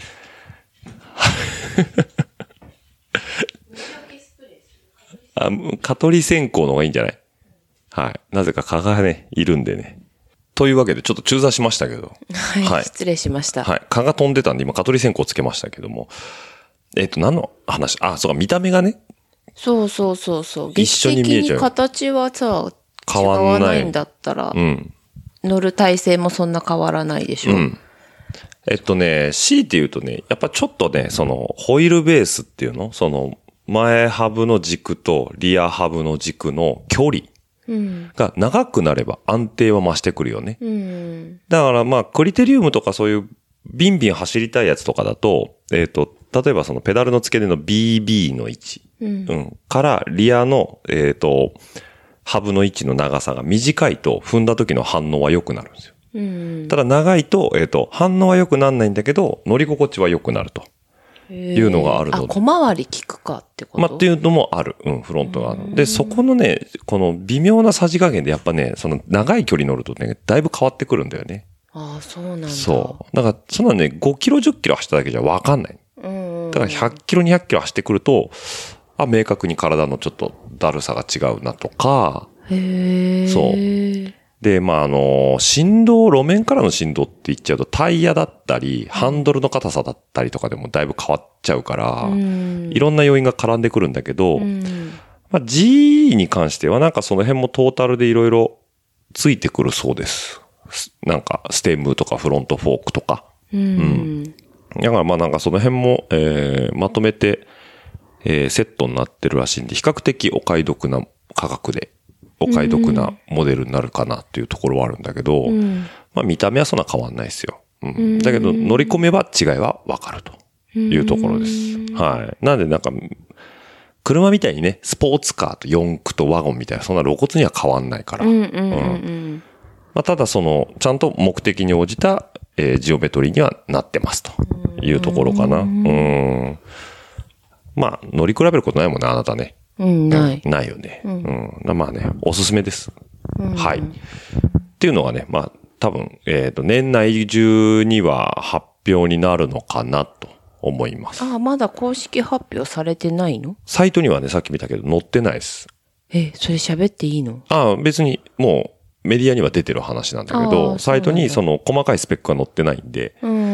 あ、蚊取り線香の方がいいんじゃない？はい。なぜか蚊がね、いるんでね。というわけで、ちょっと中座しましたけど。はい、はい失礼しました。はい。蚊が飛んでたんで、今、蚊取り線香つけましたけども。えっ、と、何の話？あ、そうか、見た目がね、そうそうそうそう。一緒に見えちゃう形はさ、変わんないんだったら、うん。乗る体勢もそんな変わらないでしょ。うん。えっとね、強いて言うとね、やっぱちょっとね、その、ホイールベースっていうの？その、前ハブの軸とリアハブの軸の距離。が長くなれば安定は増してくるよね。うん。だからまあ、クリテリウムとかそういうビンビン走りたいやつとかだと、えっ、と、例えばそのペダルの付け根の BB の位置、うんうん、からリアの、えっ、と、ハブの位置の長さが短いと踏んだ時の反応は良くなるんですよ。うん。ただ長いと、えっ、と、反応は良くならないんだけど、乗り心地は良くなると。いうのがあるのであ、小回り効くかってこと？まあ、っていうのもある。うん、フロントがある。で、そこのね、この微妙なさじ加減でやっぱね、その長い距離乗るとね、だいぶ変わってくるんだよね。ああ、そうなんだ。そう。だから、そんなね、5キロ、10キロ走っただけじゃわかんない。う。うん。だから100キロ、200キロ走ってくると、あ、明確に体のちょっとだるさが違うなとか、へえ。そうで、まあ、あの、振動、路面からの振動って言っちゃうと、タイヤだったり、ハンドルの硬さだったりとかでもだいぶ変わっちゃうから、うん。いろんな要因が絡んでくるんだけど、うん。まあ、G に関してはなんかその辺もトータルでいろいろついてくるそうです。すなんか、ステムとかフロントフォークとか。うん。だからまあなんかその辺も、えーまとめて、えーセットになってるらしいんで、比較的お買い得な価格で、お買い得なモデルになるかなっていうところはあるんだけど、うん。まあ見た目はそんな変わんないですよ。うん。だけど乗り込めば違いはわかるというところです。はい。なんでなんか、車みたいにね、スポーツカーと四駆とワゴンみたいな、そんな露骨には変わんないから。うんまあ、ただその、ちゃんと目的に応じた、えージオメトリーにはなってますというところかな。うん。まあ、乗り比べることないもんね、あなたね。うん。うん、ない。ないよね。うん。まあね、おすすめです。はい。っていうのがね、まあ、多分、えっ、と、年内中には発表になるのかなと思います。ああ、まだ公式発表されてないの？サイトにはね、さっき見たけど載ってないです。え、それ喋っていいの？ああ、別にもうメディアには出てる話なんだけあど、あサイトにそその細かいスペックが載ってないんで、うん。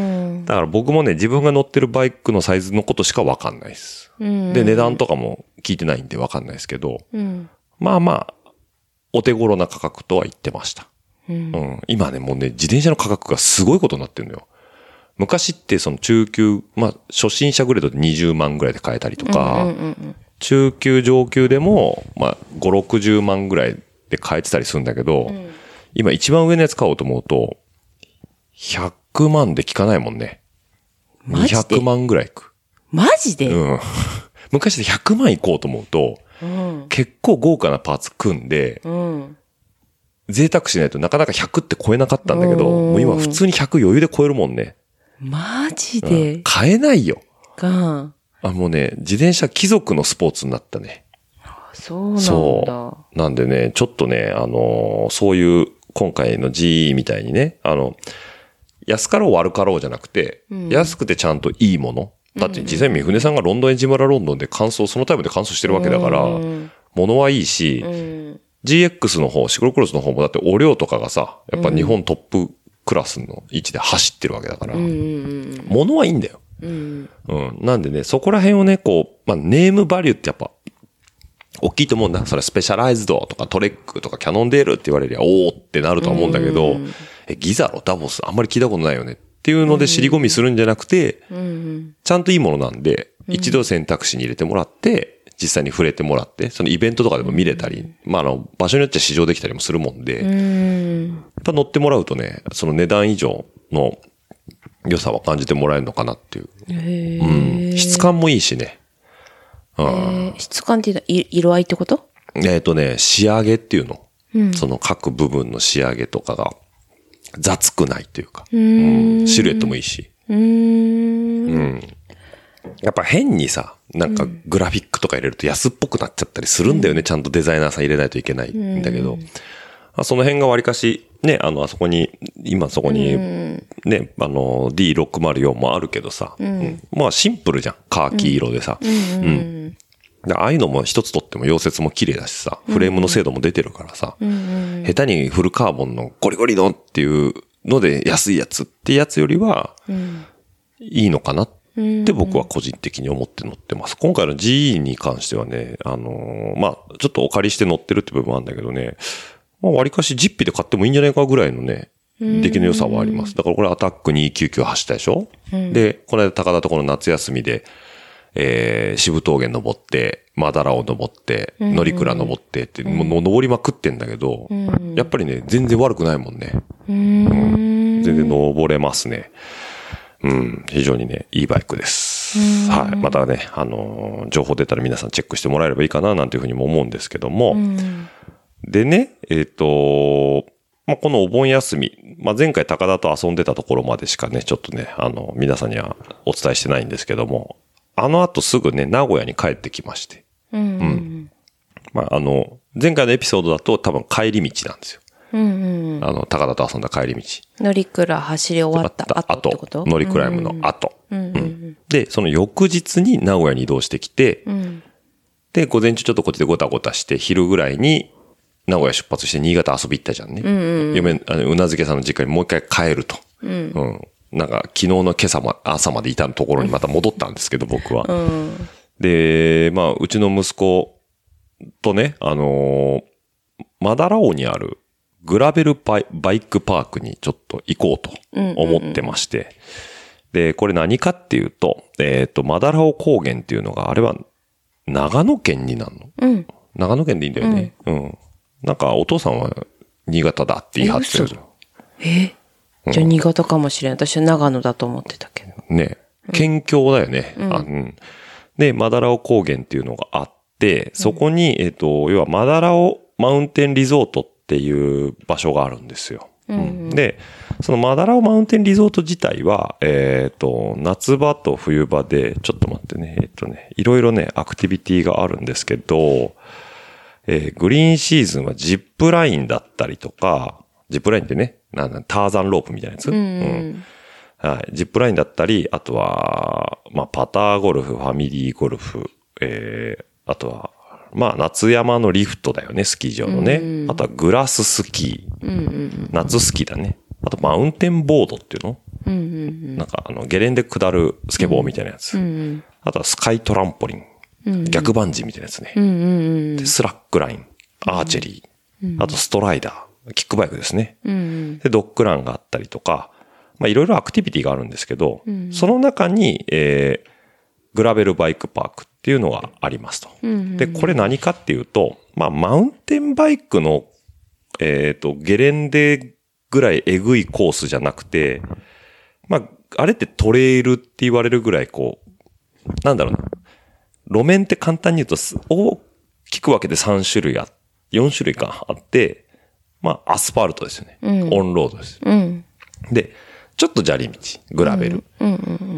だから僕もね、自分が乗ってるバイクのサイズのことしかわかんないです。うん。で、値段とかも聞いてないんでわかんないですけど、うん。まあまあ、お手頃な価格とは言ってました。うん。うん。今ね、もうね、自転車の価格がすごいことになってるのよ。昔ってその中級、まあ、初心者グレードで20万ぐらいで買えたりとか、うんうん中級上級でも、まあ、5、60万ぐらいで買えてたりするんだけど、今一番上のやつ買おうと思うと、100万で効かないもんね。マジで？200万ぐらいいく。マジで？うん。昔で100万いこうと思うと、うん。結構豪華なパーツ組んで、うん。贅沢しないとなかなか100って超えなかったんだけど、うんもう今普通に100余裕で超えるもんね。マジうんで買えないよ。が、あ、もうね、自転車貴族のスポーツになったね。そうなんだ。そう。なんでね、ちょっとね、あのーそういう、今回の GE みたいにね、あの、安かろう悪かろうじゃなくて、安くてちゃんといいもの。だって実際三船さんがロンドンエンジン村ロンドンで乾燥、そのタイムで乾燥してるわけだから、うん物はいいし、うん。GX の方、シクロクロスの方もだってお量とかがさ、やっぱ日本トップクラスの位置で走ってるわけだから、うんうん物はいいんだよ。うん。うん。なんでね、そこら辺をね、こう、まあ、ネームバリューってやっぱ、大きいと思うんだ。それスペシャライズドとかトレックとかキャノンデールって言われりゃ、おーってなるとは思うんだけど、え、ギザロ、ダボス、あんまり聞いたことないよねっていうので尻込みするんじゃなくて、うんちゃんといいものなんで、一度選択肢に入れてもらって、実際に触れてもらって、そのイベントとかでも見れたり、まあ、あの、場所によっては試乗できたりもするもんで、うやっん。ぱ乗ってもらうとね、その値段以上の良さは感じてもらえるのかなっていう。へうん。質感もいいしね。質感っていうのはい色合いってこと？えっ、とね、仕上げっていうの。うんその各部分の仕上げとかが雑くないというか。んうんシルエットもいいし。うーん。やっぱ変にさ、なんかグラフィックとか入れると安っぽくなっちゃったりするんだよね。ちゃんとデザイナーさん入れないといけないんだけど。あその辺がわりかし、ね、あの、あそこに、今そこに、ね、あの、D604 もあるけどさ、うんまあシンプルじゃん。カーキ色でさ。うんでああいうのも一つとっても溶接も綺麗だしさ、フレームの精度も出てるからさ、下手にフルカーボンのゴリゴリのっていうので安いやつってやつよりは、いいのかなって僕は個人的に思って乗ってます。今回の GE に関してはね、あのーまあ、ちょっとお借りして乗ってるって部分はあるんだけどね、まあ、割かし実費で買ってもいいんじゃないかぐらいのね、出来の良さはあります。だからこれアタック299走ったでしょ、で、この間高田とこの夏休みで、えー、渋峠登って、マダラを登って、乗鞍登ってって、もう登りまくってんだけど、やっぱりね、全然悪くないもんね。うん。全然登れますね。うん、非常にね、いいバイクです。はい。またね、あのー情報出たら皆さんチェックしてもらえればいいかな、なんていうふうにも思うんですけども、でね、えっ、と、まあ、このお盆休み、まあ、前回高田と遊んでたところまでしかね、ちょっとね、あの、皆さんにはお伝えしてないんですけども、あの後すぐね、名古屋に帰ってきまして、うん。まあ、あの、前回のエピソードだと多分帰り道なんですよ。うんうん。あの、高田と遊んだ帰り道。乗り倉走り終わった後ってこと？乗りクライムの後。うんうんで、その翌日に名古屋に移動してきて、うん。で、午前中ちょっとこっちでごたごたして、昼ぐらいに名古屋出発して新潟遊び行ったじゃんね。嫁、あのうなずけさんの実家にもう一回帰ると。うん。なんか、昨日の今朝ま、朝までいたところにまた戻ったんですけど、僕は。うん。で、まあ、うちの息子とね、あのーマダラオにあるグラベルバイバイクパークにちょっと行こうと思ってまして。で、これ何かっていうと、えっ、と、マダラオ高原っていうのが、あれは長野県になるの？うん。長野県でいいんだよね。うん。なんか、お父さんは新潟だって言い張ってるえ？じゃあ新潟かもしれん。私は長野だと思ってたけど。ね。県境だよね。あうんで、マダラオ高原っていうのがあって、そこに、えっ、と、要はマダラオマウンテンリゾートっていう場所があるんですよ。うんで、そのマダラオマウンテンリゾート自体は、えっ、と、夏場と冬場で、ちょっと待ってね、えっ、とね、いろいろね、アクティビティがあるんですけど、えーグリーンシーズンはジップラインだったりとか、ジップラインってね、なんだターザンロープみたいなやつ、うんはい。ジップラインだったり、あとは、まあ、パターゴルフ、ファミリーゴルフ、えー、あとは、まあ、夏山のリフトだよね、スキー場のね。あとはグラススキー。夏スキーだね。あと、マウンテンボードっていうの？うんうんなんか、あの、ゲレンデ下るスケボーみたいなやつ。うん。あとは、スカイトランポリン。逆バンジーみたいなやつね。うんうんでスラックライン、アーチェリー、あとストライダー、キックバイクですね。うん。で、ドッグランがあったりとか、まあいろいろアクティビティがあるんですけど、その中に、えー、グラベルバイクパークっていうのがありますと。で、これ何かっていうと、まあマウンテンバイクの、えっ、と、ゲレンデぐらいえぐいコースじゃなくて、まあ、あれってトレイルって言われるぐらいこう、なんだろうな。路面って簡単に言うとす、大きく分けて3種類あ、4種類かあって、まあ、アスファルトですよね。オンロードです。うん。で、ちょっと砂利道、グラベル。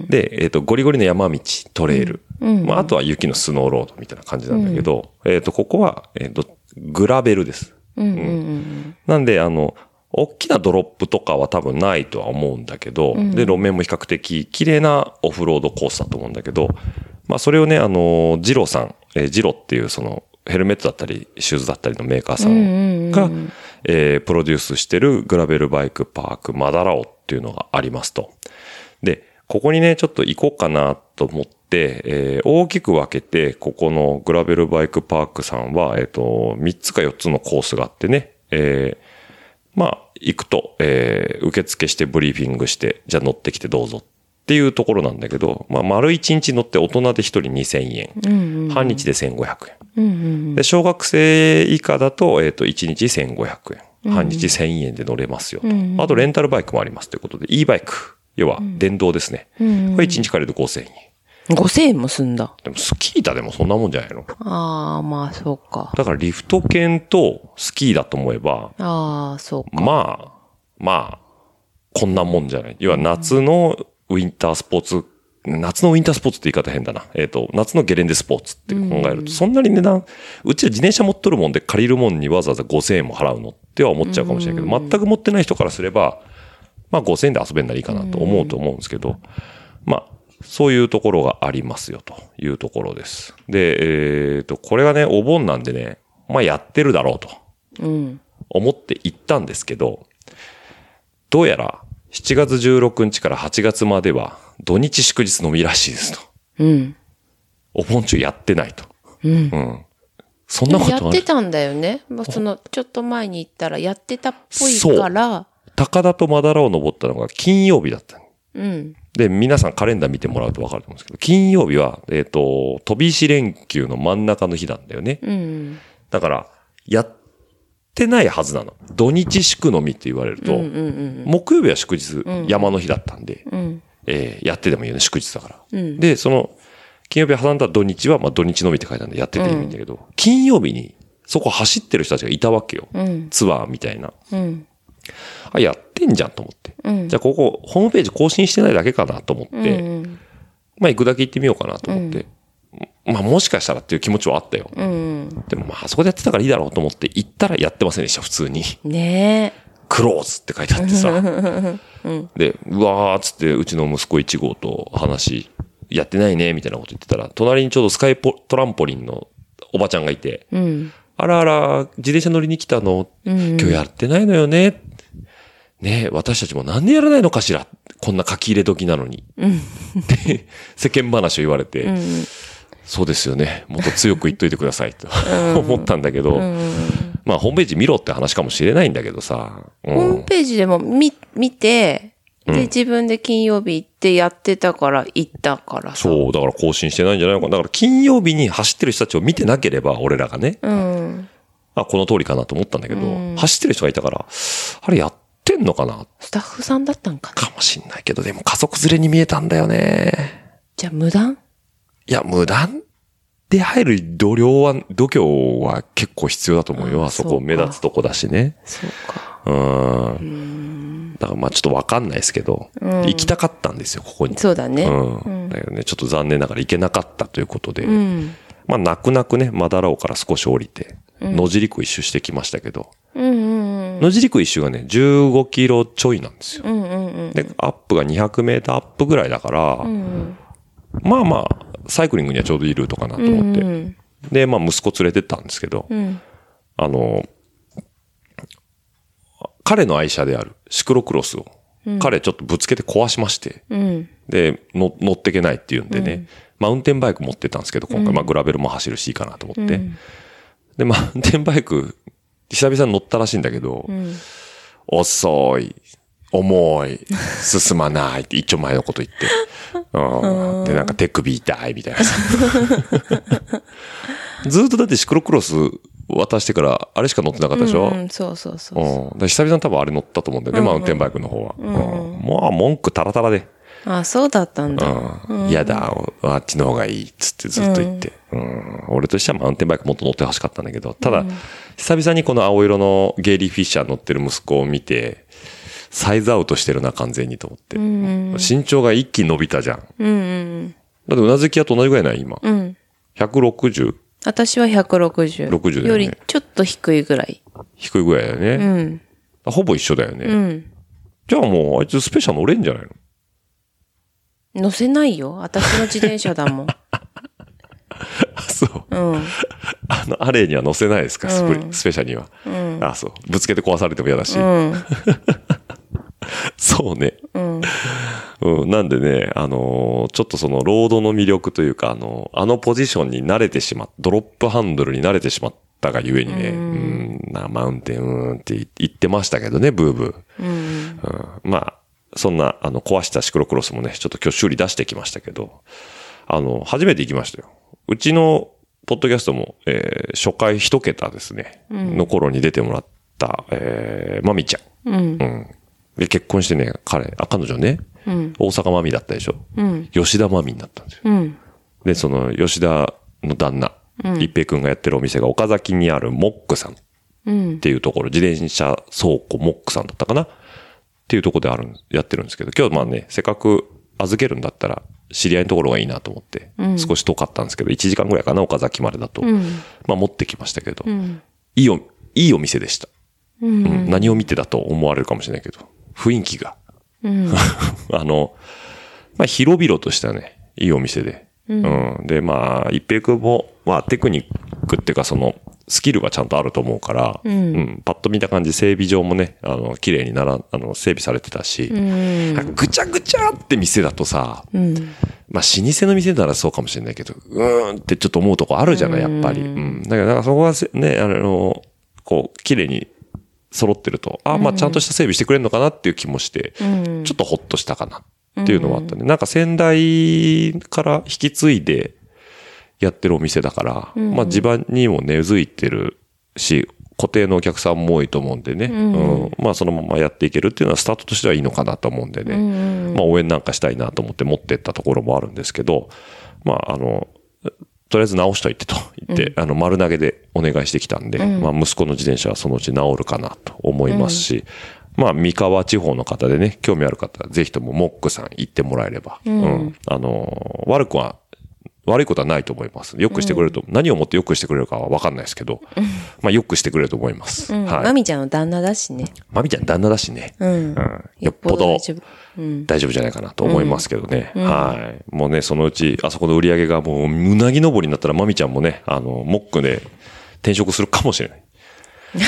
で、えっ、と、ゴリゴリの山道、トレイル。まあ、あとは雪のスノーロードみたいな感じなんだけど、えっ、と、ここは、えっ、と、グラベルです。なんで、あの、大きなドロップとかは多分ないとは思うんだけど、で、路面も比較的綺麗なオフロードコースだと思うんだけど、まあ、それをね、あの、ジロさん、えージロっていうその、ヘルメットだったり、シューズだったりのメーカーさんが、えープロデュースしてるグラベルバイクパークマダラオっていうのがありますと。で、ここにね、ちょっと行こうかなと思って、えー大きく分けて、ここのグラベルバイクパークさんは、えっ、と、3つか4つのコースがあってね、えーまあ、行くと、えー受付してブリーフィングして、じゃあ乗ってきてどうぞっていうところなんだけど、まあ、丸1日乗って大人で1人2000円。半日で1500円。で、小学生以下だと、えっ、と、1日1500円。半日1000円で乗れますよと。あと、レンタルバイクもありますということで、e バイク。要は、電動ですね。これ1日借りると5000円。5000円もすんだ。でも、スキーだでもそんなもんじゃないの？ああ、まあ、そうか。だから、リフト券とスキーだと思えば、ああ、そうか。まあ、まあ、こんなもんじゃない。要は夏のウィンタースポーツ、夏のウィンタースポーツって言い方変だな。えっ、と、夏のゲレンデスポーツって考えると、そんなに値段、うちは自転車持っとるもんで借りるもんにわざわざ5000円も払うのっては思っちゃうかもしれないけど、全く持ってない人からすれば、まあ5000円で遊べんならいいかなと思うと思うんですけど、まあ、そういうところがありますよ、というところです。で、えっ、と、これがね、お盆なんでね、まあやってるだろうとうん。思って行ったんですけど、どうやら7月16日から8月までは土日祝日のみらしいですと。うん。お盆中やってないと。うん。うん。そんなことあるやってたんだよね。まあ、その、ちょっと前に行ったらやってたっぽいそうから、高田とまだらを登ったのが金曜日だった。うん。で、皆さんカレンダー見てもらうとわかると思うんですけど、金曜日は、えっ、と、飛び石連休の真ん中の日なんだよね。うん。だから、やってないはずなの。土日祝のみって言われると、うんうん木曜日は祝日、山の日だったんで、うん。うん。えーやってでもいいよね、祝日だから。うんで、その、金曜日挟んだ土日は、まあ土日のみって書いてあるんでやってていいんだけど、金曜日にそこ走ってる人たちがいたわけよ。うん。ツアーみたいな。うん。あ、やってんじゃんと思って。うん。じゃあここ、ホームページ更新してないだけかなと思って、うん。まあ行くだけ行ってみようかなと思って、まあもしかしたらっていう気持ちはあったよ。うん。でもまああそこでやってたからいいだろうと思って行ったらやってませんでした、普通に。ねクローズって書いてあってさ。で、うわーっつってうちの息子1号と話、やってないね、みたいなこと言ってたら、隣にちょうどスカイポトランポリンのおばちゃんがいて、え。うん。あらあら、自転車乗りに来たの、今日やってないのよね？ねえ、私たちもなんでやらないのかしら？こんな書き入れ時なのに。で、世間話を言われて、そうですよね。もっと強く言っといてくださいと 思ったんだけど、まあホームページ見ろって話かもしれないんだけどさ。うんホームページでも見、見て、で、自分で金曜日行ってやってたから行ったからさ。そう、だから更新してないんじゃないのかな。だから金曜日に走ってる人たちを見てなければ、俺らがね、うん。あ、この通りかなと思ったんだけど、走ってる人がいたから、あれやってんのかな？スタッフさんだったんかな？かもしんないけど、でも家族連れに見えたんだよね。じゃあ無断？いや、無断で入る度量は、度胸は結構必要だと思うよ。ああそこ目立つとこだしね。そうか。うん。だからまあちょっとわかんないですけど、行きたかったんですよ、ここに。そうだね。うん。だよね、ちょっと残念ながら行けなかったということで、うん。まあ泣く泣くね、マダラオから少し降りて、野尻湖一周してきましたけど、うんうん野尻湖一周がね、15キロちょいなんですよ。うん。うんうんうん。で、アップが200メーターアップぐらいだから、うんまあまあ、サイクリングにはちょうどいいルートかなとうん思って。うん。で、まあ息子連れてったんですけど、うん。あの、彼の愛車であるシクロクロスを、彼ちょっとぶつけて壊しまして、うん。で、の乗ってけないっていうんでね、マウンテンバイク持ってたんですけど、今回、まあグラベルも走るしいいかなと思って。で、マウンテンバイク、久々に乗ったらしいんだけど、遅い、重い、進まないって 一丁前のこと言って。うん、で、なんか手首痛いみたいなさ。ずっとだってシクロクロス渡してからあれしか乗ってなかったでしょ、うん、そうそうそうう。ん。で久々に多分あれ乗ったと思うんだよね、マウンテンバイクの方は。うん。もう文句タラタラで。あ、そうだったんだ。うん。嫌だ、あっちの方がいいっつってずっと言って。うん。俺としてはマウンテンバイクもっと乗ってほしかったんだけど、ただ、久々にこの青色のゲイリー・フィッシャー乗ってる息子を見て、サイズアウトしてるな、完全にと思って。身長が一気に伸びたじゃん。うんうんだってうなずき屋と同じぐらいない今。うん。うん。160? 私は160。60だよねよりちょっと低いぐらい。低いぐらいだよね。うん。ほぼ一緒だよね。うん。じゃあもう、あいつスペシャル乗れんじゃないの？乗せないよ。私の自転車だもん。あ、そう。うん。あの、アレイには乗せないですか、スペシャルには。あ、そう。ぶつけて壊されても嫌だし。うん。そうね。うん。うん。なんでね、あのーちょっとその、ロードの魅力というか、あの、あのポジションに慣れてしまっドロップハンドルに慣れてしまったがゆえにね、うん、な、マウンテン、うーんって言ってましたけどね、ブーブー。うん。うん、まあ、そんな、あの、壊したシクロクロスもね、ちょっと今日修理出してきましたけど、あの、初めて行きましたよ。うちの、ポッドキャストも、えー初回一桁ですね、の頃に出てもらった、えー、まみちゃん。うん。うん。で、結婚してね、彼、あ、彼女ね、うん。大阪まみだったでしょ。うん。吉田まみになったんですよ。うん。で、その、吉田の旦那、一平くんがやってるお店が岡崎にあるモックさんっうん。ていうところ、自転車倉庫モックさんだったかなっていうところであるん、やってるんですけど、今日まあね、せっかく預けるんだったら、知り合いのところがいいなと思って、少し遠かったんですけど、1時間ぐらいかな、岡崎までだと。うん。まあ持ってきましたけど、うん。いいお、いいお店でした。うん。うん何を見てだと思われるかもしれないけど、雰囲気が。うん。あの、まあ広々としたね、いいお店で。うん。で、まあ、一平君も、まあ、テクニックっていうか、その、スキルがちゃんとあると思うから、うん。パッと見た感じ、整備上もね、あの、綺麗になら、あの、整備されてたし、なんかぐちゃぐちゃって店だとさ、まあ、老舗の店ならそうかもしれないけど、うーんってちょっと思うとこあるじゃない、やっぱり。うん。だから、そこはせね、あの、こう、綺麗に揃ってると、あ、まあ、ちゃんとした整備してくれるのかなっていう気もして、ちょっとほっとしたかなっていうのはあったね。なんか先代から引き継いでやってるお店だから、まあ、地盤にも根付いてるし、固定のお客さんも多いと思うんでね、うん。まあそのままやっていけるっていうのはスタートとしてはいいのかなと思うんでね、まあ応援なんかしたいなと思って持ってったところもあるんですけど、まああの、とりあえず直しといてと言って、あの丸投げでお願いしてきたんで、まあ息子の自転車はそのうち直るかなと思いますし、まあ三河地方の方でね、興味ある方はぜひともモックさん行ってもらえれば、うんあの、悪くは悪いことはないと思います。よくしてくれると、何をもってよくしてくれるかは分かんないですけど、まあよくしてくれると思います。うん。はい。まみちゃんの旦那だしね。まみちゃん旦那だしね。うん。よっぽど大丈夫。じゃないかなと思いますけどね。はい。もうね、そのうち、あそこの売り上げがもう、うなぎ登りになったら、まみちゃんもね、あの、モックで転職するかもしれない。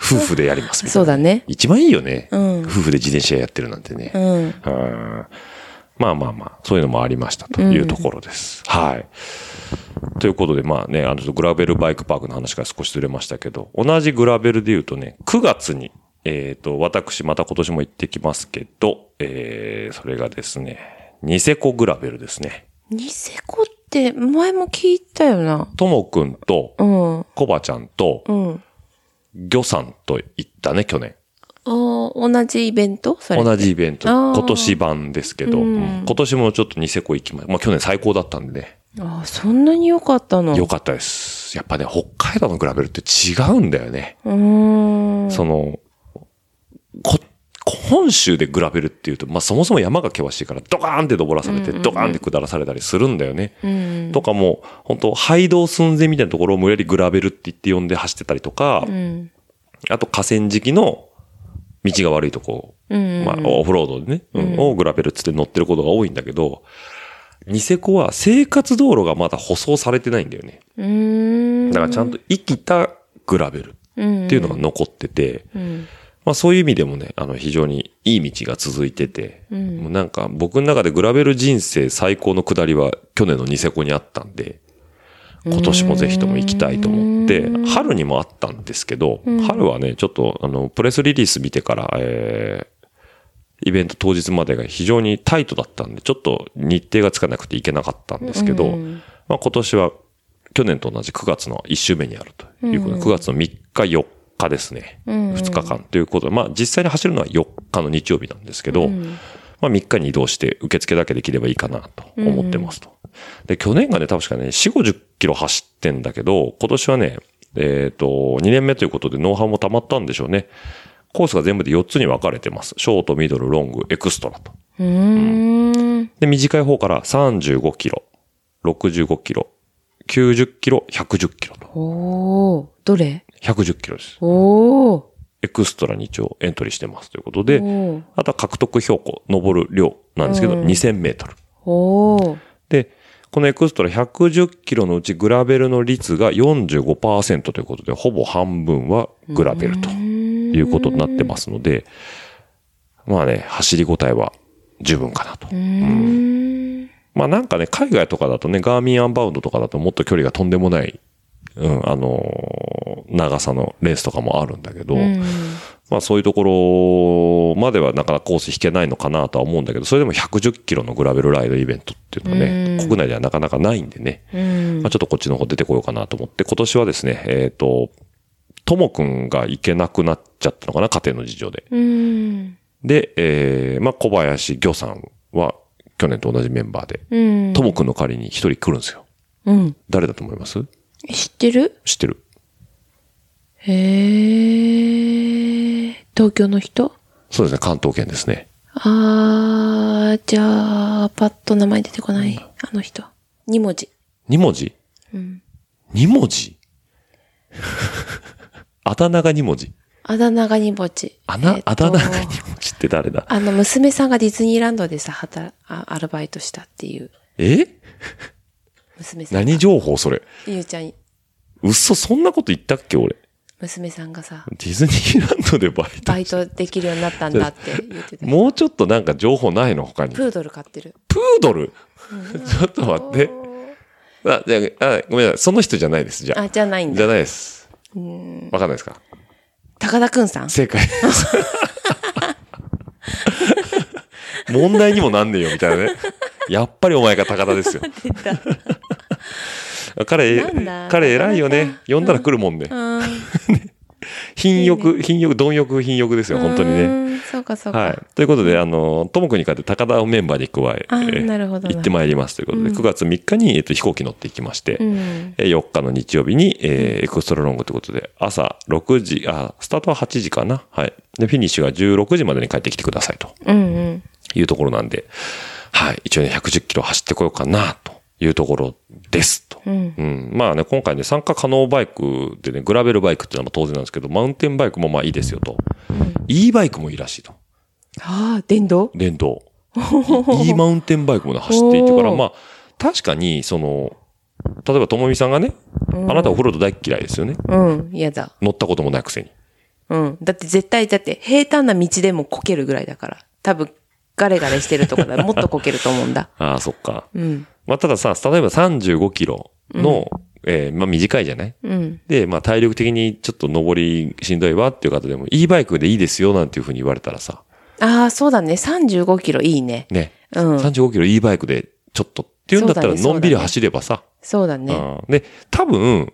夫婦でやりますみたいな。そうだね。一番いいよね。ん夫婦で自転車やってるなんてね。うん。うんまあまあまあ、そういうのもありましたというところです。はい。ということで、まあね、あの、グラベルバイクパークの話から少しずれましたけど、同じグラベルで言うとね、9月に、えっ、と、私、また今年も行ってきますけど、えー、それがですね、ニセコグラベルですね。ニセコって前も聞いたよな。ともくんと、うん。コバちゃんと、うん。ギョさんと行ったね、去年。あー同じイベント？同じイベント。あー今年版ですけど、うんうん今年もちょっとニセコ行きままあ去年最高だったんでね。あーそんなに良かったの？良かったです。やっぱね、北海道のグラベルって違うんだよね。うーん。その、こ、本州でグラベルっていうと、まあそもそも山が険しいからドカーンって登らされて、ドカーンって下らされたりするんだよね。うん。とかも、本当廃道寸前みたいなところを無理やりグラベルって言って呼んで走ってたりとか、うん。あと河川敷の道が悪いとこ、うん。まあオフロードでね、うんをグラベルっつって乗ってることが多いんだけど、ニセコは生活道路がまだ舗装されてないんだよね。だからちゃんと生きたグラベルうん。っていうのが残ってて、うん。まあそういう意味でもね、あの非常にいい道が続いてて、もうなんか僕の中でグラベル人生最高の下りは去年のニセコにあったんで、今年もぜひとも行きたいと思って、春にもあったんですけど、春はね、ちょっとあの、プレスリリース見てから、えー、イベント当日までが非常にタイトだったんで、ちょっと日程がつかなくて行けなかったんですけど、まあ今年は去年と同じ9月の1週目にあるということで、9月の3日4日ですね。2日間ということで、まあ実際に走るのは4日の日曜日なんですけど、まあ3日に移動して受付だけできればいいかなと思ってますと。で、去年がね、確かね、4、50キロ走ってんだけど、今年はね、えっ、と、2年目ということでノウハウも溜まったんでしょうね。コースが全部で4つに分かれてます。ショート、ミドル、ロング、エクストラと。うーん。で、短い方から35キロ、65キロ、90キロ、110キロと。おー。どれ？110キロです。おー。エクストラに一応エントリーしてますということで。あとは獲得標高、登る量なんですけど、2000メートル。おー。で、このエクストラ110キロのうちグラベルの率が45%ということで、ほぼ半分はグラベルということになってますので、まあね、走り応えは十分かなと。まあなんかね、海外とかだとね、ガーミンアンバウンドとかだともっと距離がとんでもない、うん、あのー長さのレースとかもあるんだけど、まあそういうところまではなかなかコース引けないのかなとは思うんだけど、それでも110キロのグラベルライドイベントっていうのはね、国内ではなかなかないんでね、まあちょっとこっちの方出てこようかなと思って、今年はですね、えっ、と、ともくんが行けなくなっちゃったのかな、家庭の事情で。うーん。で、えー、まあ小林魚さんは去年と同じメンバーで、うん。ともくんの代わりに一人来るんですよ。うん。誰だと思います？知ってる？知ってるへー。東京の人？そうですね、関東圏ですね。あー、じゃあ、パッと名前出てこない。あの人。二文字。二文字？うん。二文字？あだ名が二文字。あだ名が二文字。あな、えっとあだ名が二文字って誰だ？あの、娘さんがディズニーランドでさ、働、あアルバイトしたっていう。え？娘さんが。何情報それ？ゆうちゃん、嘘、そんなこと言ったっけ俺？娘さんがさ、ディズニーランドでバイト。バイトできるようになったんだって言ってて。もうちょっとなんか情報ないの他に？ププードル飼ってる。ードル？ちょっと待って。あ、じゃあ、あごめんなさい。その人じゃないです。じゃあ。あ、じゃないんだ。じゃないです。わかんないですか？高田くんさん。正解。問題にもなんねえよ、みたいなね。やっぱりお前が高田ですよ。彼彼偉いよね。呼んだら来るもんね。うん。品欲、品欲、貪欲、品欲ですよ、本当にね。ね。そうかそうか。はい。ということで、あの、ともくんに変えて高田をメンバーに加え、行ってまいりますということで、9月3日に、えっと、飛行機乗っていきまして、うん。えー4日の日曜日に、えーエクストラロングということで、朝6時、あ、スタートは8時かな。はい。で、フィニッシュが16時までに帰ってきてくださいとうんうん。いうところなんで、はい。一応ね、110キロ走ってこようかな、というところですと。うん。うん。まあね、今回ね、参加可能バイクでね、グラベルバイクっていうのは当然なんですけど、マウンテンバイクもまあいいですよと。e バイクもいいらしいと。ああ、電動？電動。e マウンテンバイクもね、走っていってから、まあ、確かに、その、例えばともみさんがね、あなたオフロード大っ嫌いですよね。うん。嫌だ。乗ったこともないくせに。うん。だって絶対、だって平坦な道でもこけるぐらいだから。多分、ガレガレしてるとこだらもっとこけると思うんだ。ああ、そっか。うん。まあ、たださ、例えば35キロの、えーまあ短いじゃない？うん。で、まあ体力的にちょっと登りしんどいわっていう方でも、e バイクでいいですよなんていうふうに言われたらさ、ああ、そうだね。35キロいいね。ね、うん35キロ e バイクでちょっとっていうんだったらのんびり走ればさ、そうだね。うんで、多分、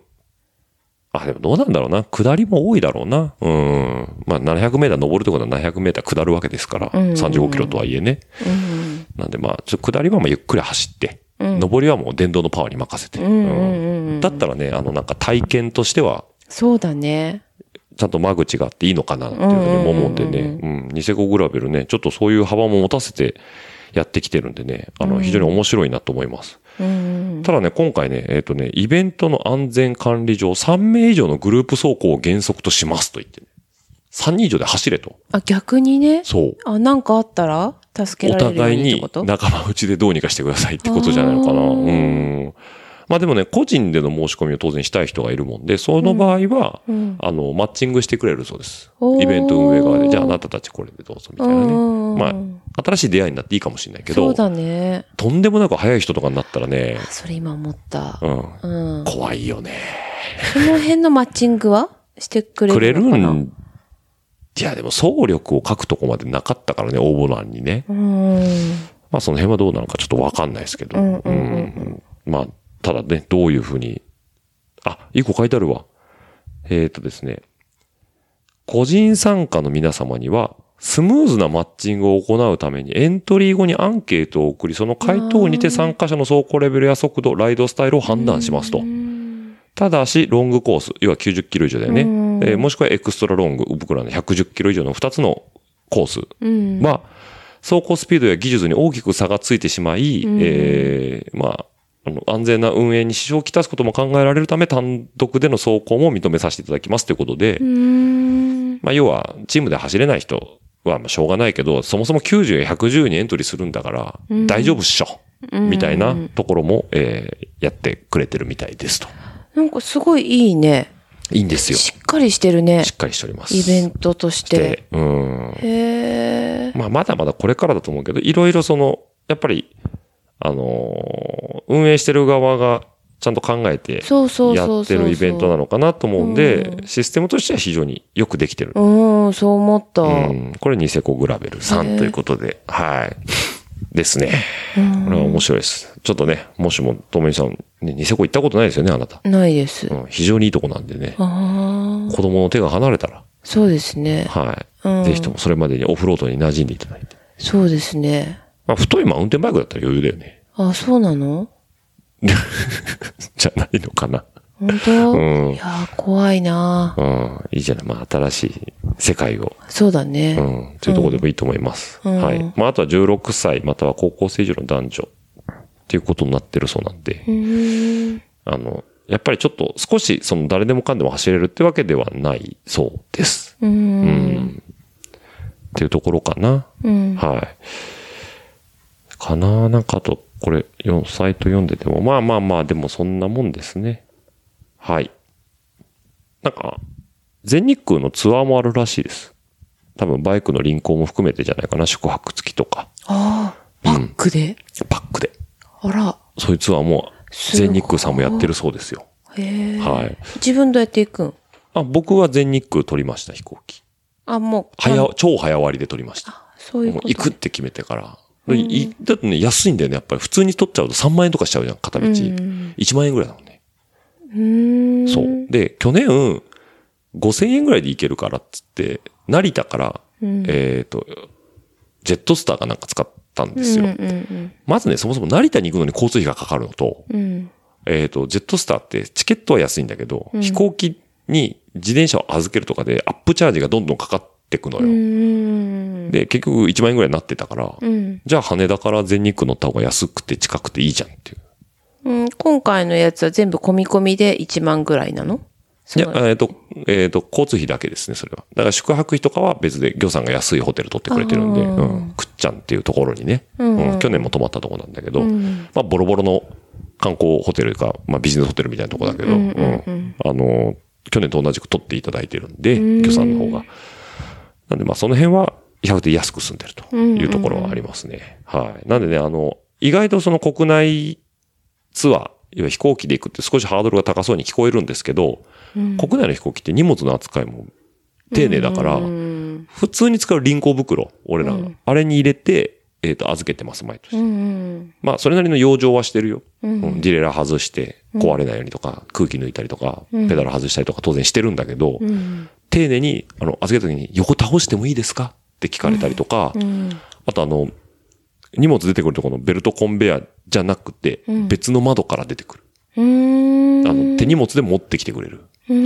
あ、でもどうなんだろうな。下りも多いだろうな。うん。まあ、700メーター登るってことは700メーター下るわけですから、うんうんうん35キロとはいえね。うん。なんでまあ、ちょっと下りはまあゆっくり走って、うん上りはもう電動のパワーに任せて。うん。だったらね、あのなんか体験としては、そうだね。ちゃんと間口があっていいのかなっていうふうにも思うんでね。うん。ニセコグラベルね、ちょっとそういう幅も持たせてやってきてるんでね、あの、非常に面白いなと思います。うん。ただね、今回ね、えっ、とね、イベントの安全管理上、3名以上のグループ走行を原則としますと言ってね。3人以上で走れと。あ、逆にね？そう。あ、なんかあったら？助けおられるよう互いに仲間内でどうにかしてくださいってことじゃないのかな。うん。まあでもね、個人での申し込みを当然したい人がいるもんで、その場合は、うんあの、マッチングしてくれるそうです。イベント運営側で、じゃああなたたちこれでどうぞみたいなね。うんまあ、新しい出会いになっていいかもしれないけど、そうだね。とんでもなく早い人とかになったらね、それ今思ったう。ん、うん。怖いよね。その辺のマッチングは？してくれくれるんいや、でも総力を書くとこまでなかったからね、応募欄にね。うん。まあその辺はどうなのかちょっとわかんないですけど。うんうんうんうんまあ、ただね、どういうふうに。あ、一個書いてあるわ。えっ、とですね。個人参加の皆様には、スムーズなマッチングを行うためにエントリー後にアンケートを送り、その回答にて参加者の走行レベルや速度、ライドスタイルを判断しますと。ただし、ロングコース、要は90キロ以上だよね。うんえーもしくはエクストラロング、僕らの110キロ以上の2つのコースうん。は、走行スピードや技術に大きく差がついてしまい、うんえーまあ、あの、安全な運営に支障をきたすことも考えられるため、単独での走行も認めさせていただきますということで、うん。まあ、要は、チームで走れない人は、まあ、しょうがないけど、そもそも90や110にエントリーするんだから、うん大丈夫っしょ、うんみたいなところも、えーやってくれてるみたいですと。なんかすごいいいね。いいんですよ。しっかりしてるねし。っかりしております。イベントとして。で、うん。へえ。まあ、まだまだこれからだと思うけど、いろいろその、やっぱり、あのー運営してる側がちゃんと考えて、そうそうや。ってるイベントなのかなと思うんで、うんシステムとしては非常によくできてる。うん、そう思った。うん。これニセコグラベル3ということで、はい。ですね。うんこれは面白いです。ちょっとね、もしも、ともみさん、ね、ニセコ行ったことないですよね、あなた。ないです。うん。非常にいいとこなんでね。子供の手が離れたら、そうですね。はい。うんぜひともそれまでにオフロードに馴染んでいただいて。そうですね。まあ、太いマウンテンバイクだったら余裕だよね。あ、そうなの？じゃないのかな。本当、うんいやー、怖いなーうん。いいじゃない。まあ、新しい世界を、そうだね。うん。というところでもいいと思います。うんはい。まあ、あとは16歳、または高校生以上の男女、っていうことになってるそうなんで、うーん。あの、やっぱりちょっと少し、その誰でもかんでも走れるってわけではないそうです。うー。うんん。っていうところかな。うん。はい。かな？なんかあと、これ、よサイト読んでても、まあまあまあ、でもそんなもんですね。はい。なんか、全日空のツアーもあるらしいです。多分バイクの輪行も含めてじゃないかな、宿泊付きとか、ああ、バックで、パックで。あら。そういうツアーも、全日空さんもやってるそうですよ。へえ。はい。自分どうやって行くん？あ、僕は全日空取りました、飛行機。あ、もう。早、超早割りで取りました。そういうこと。もう行くって決めてから。でいだってね、安いんだよね、やっぱり。普通に取っちゃうと3万円とかしちゃうじゃん、片道。1万円ぐらいなのね。うーん。そう。で、去年、5000円ぐらいで行けるからっつって、成田から、えっ、と、ジェットスターかなんか使ったんですよ。うんうんまずね、そもそも成田に行くのに交通費がかかるのと、うん。うん。えっ、と、ジェットスターってチケットは安いんだけど、飛行機に自転車を預けるとかでアップチャージがどんどんかかってくのよ。で、結局1万円ぐらいになってたから、うん。じゃあ羽田から全日空乗った方が安くて近くていいじゃんっていう。うん、今回のやつは全部込み込みで1万ぐらいなの？いや、えっ、と、えっ、と、交通費だけですね、それは。だから宿泊費とかは別で、魚さんが安いホテル取ってくれてるんで、うん。くっちゃんっていうところにね、うんうん去年も泊まったところなんだけど、んまあ、ボロボロの観光ホテルか、まあ、ビジネスホテルみたいなところだけど、うんうんうんあの、去年と同じく取っていただいてるんで、魚さんの方が。なんで、まあ、その辺は、比較的安く済んでるというところはありますね。はい。なんでね、あの、意外とその国内ツアー、要は飛行機で行くって少しハードルが高そうに聞こえるんですけど、国内の飛行機って荷物の扱いも丁寧だから、うん。普通に使う輪行袋、俺らが、あれに入れて、えっ、と、預けてます、毎年。うん。まあ、それなりの養生はしてるよ。ううんんディレイラー外して、壊れないようにとか、空気抜いたりとか、ペダル外したりとか当然してるんだけど、うん。丁寧に、あの、預けた時に、横倒してもいいですか？って聞かれたりとか、うん。あとあの、荷物出てくるところのベルトコンベヤーじゃなくて、別の窓から出てくる。うん。あの、手荷物で持ってきてくれる。その、う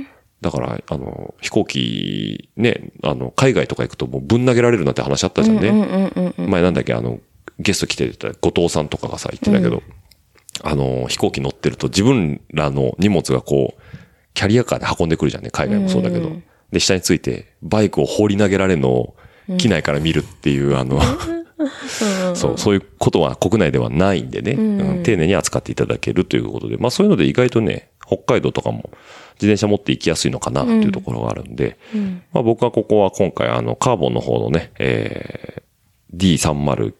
ん。だから、あの、飛行機、ね、あの、海外とか行くともうぶん投げられるなんて話あったじゃんね。うんうんうん。前なんだっけ、あの、ゲスト来てた後藤さんとかがさ、言ってたけど、あの、飛行機乗ってると自分らの荷物がこう、キャリアカーで運んでくるじゃんね。海外もそうだけど。で、下について、バイクを放り投げられるのを、機内から見るっていう、あの、そう、そういうことは国内ではないんでね、うん丁寧に扱っていただけるということで、まあそういうので意外とね、北海道とかも自転車持って行きやすいのかなっていうところがあるんで、まあ僕はここは今回あの、カーボンの方のね、えー、D309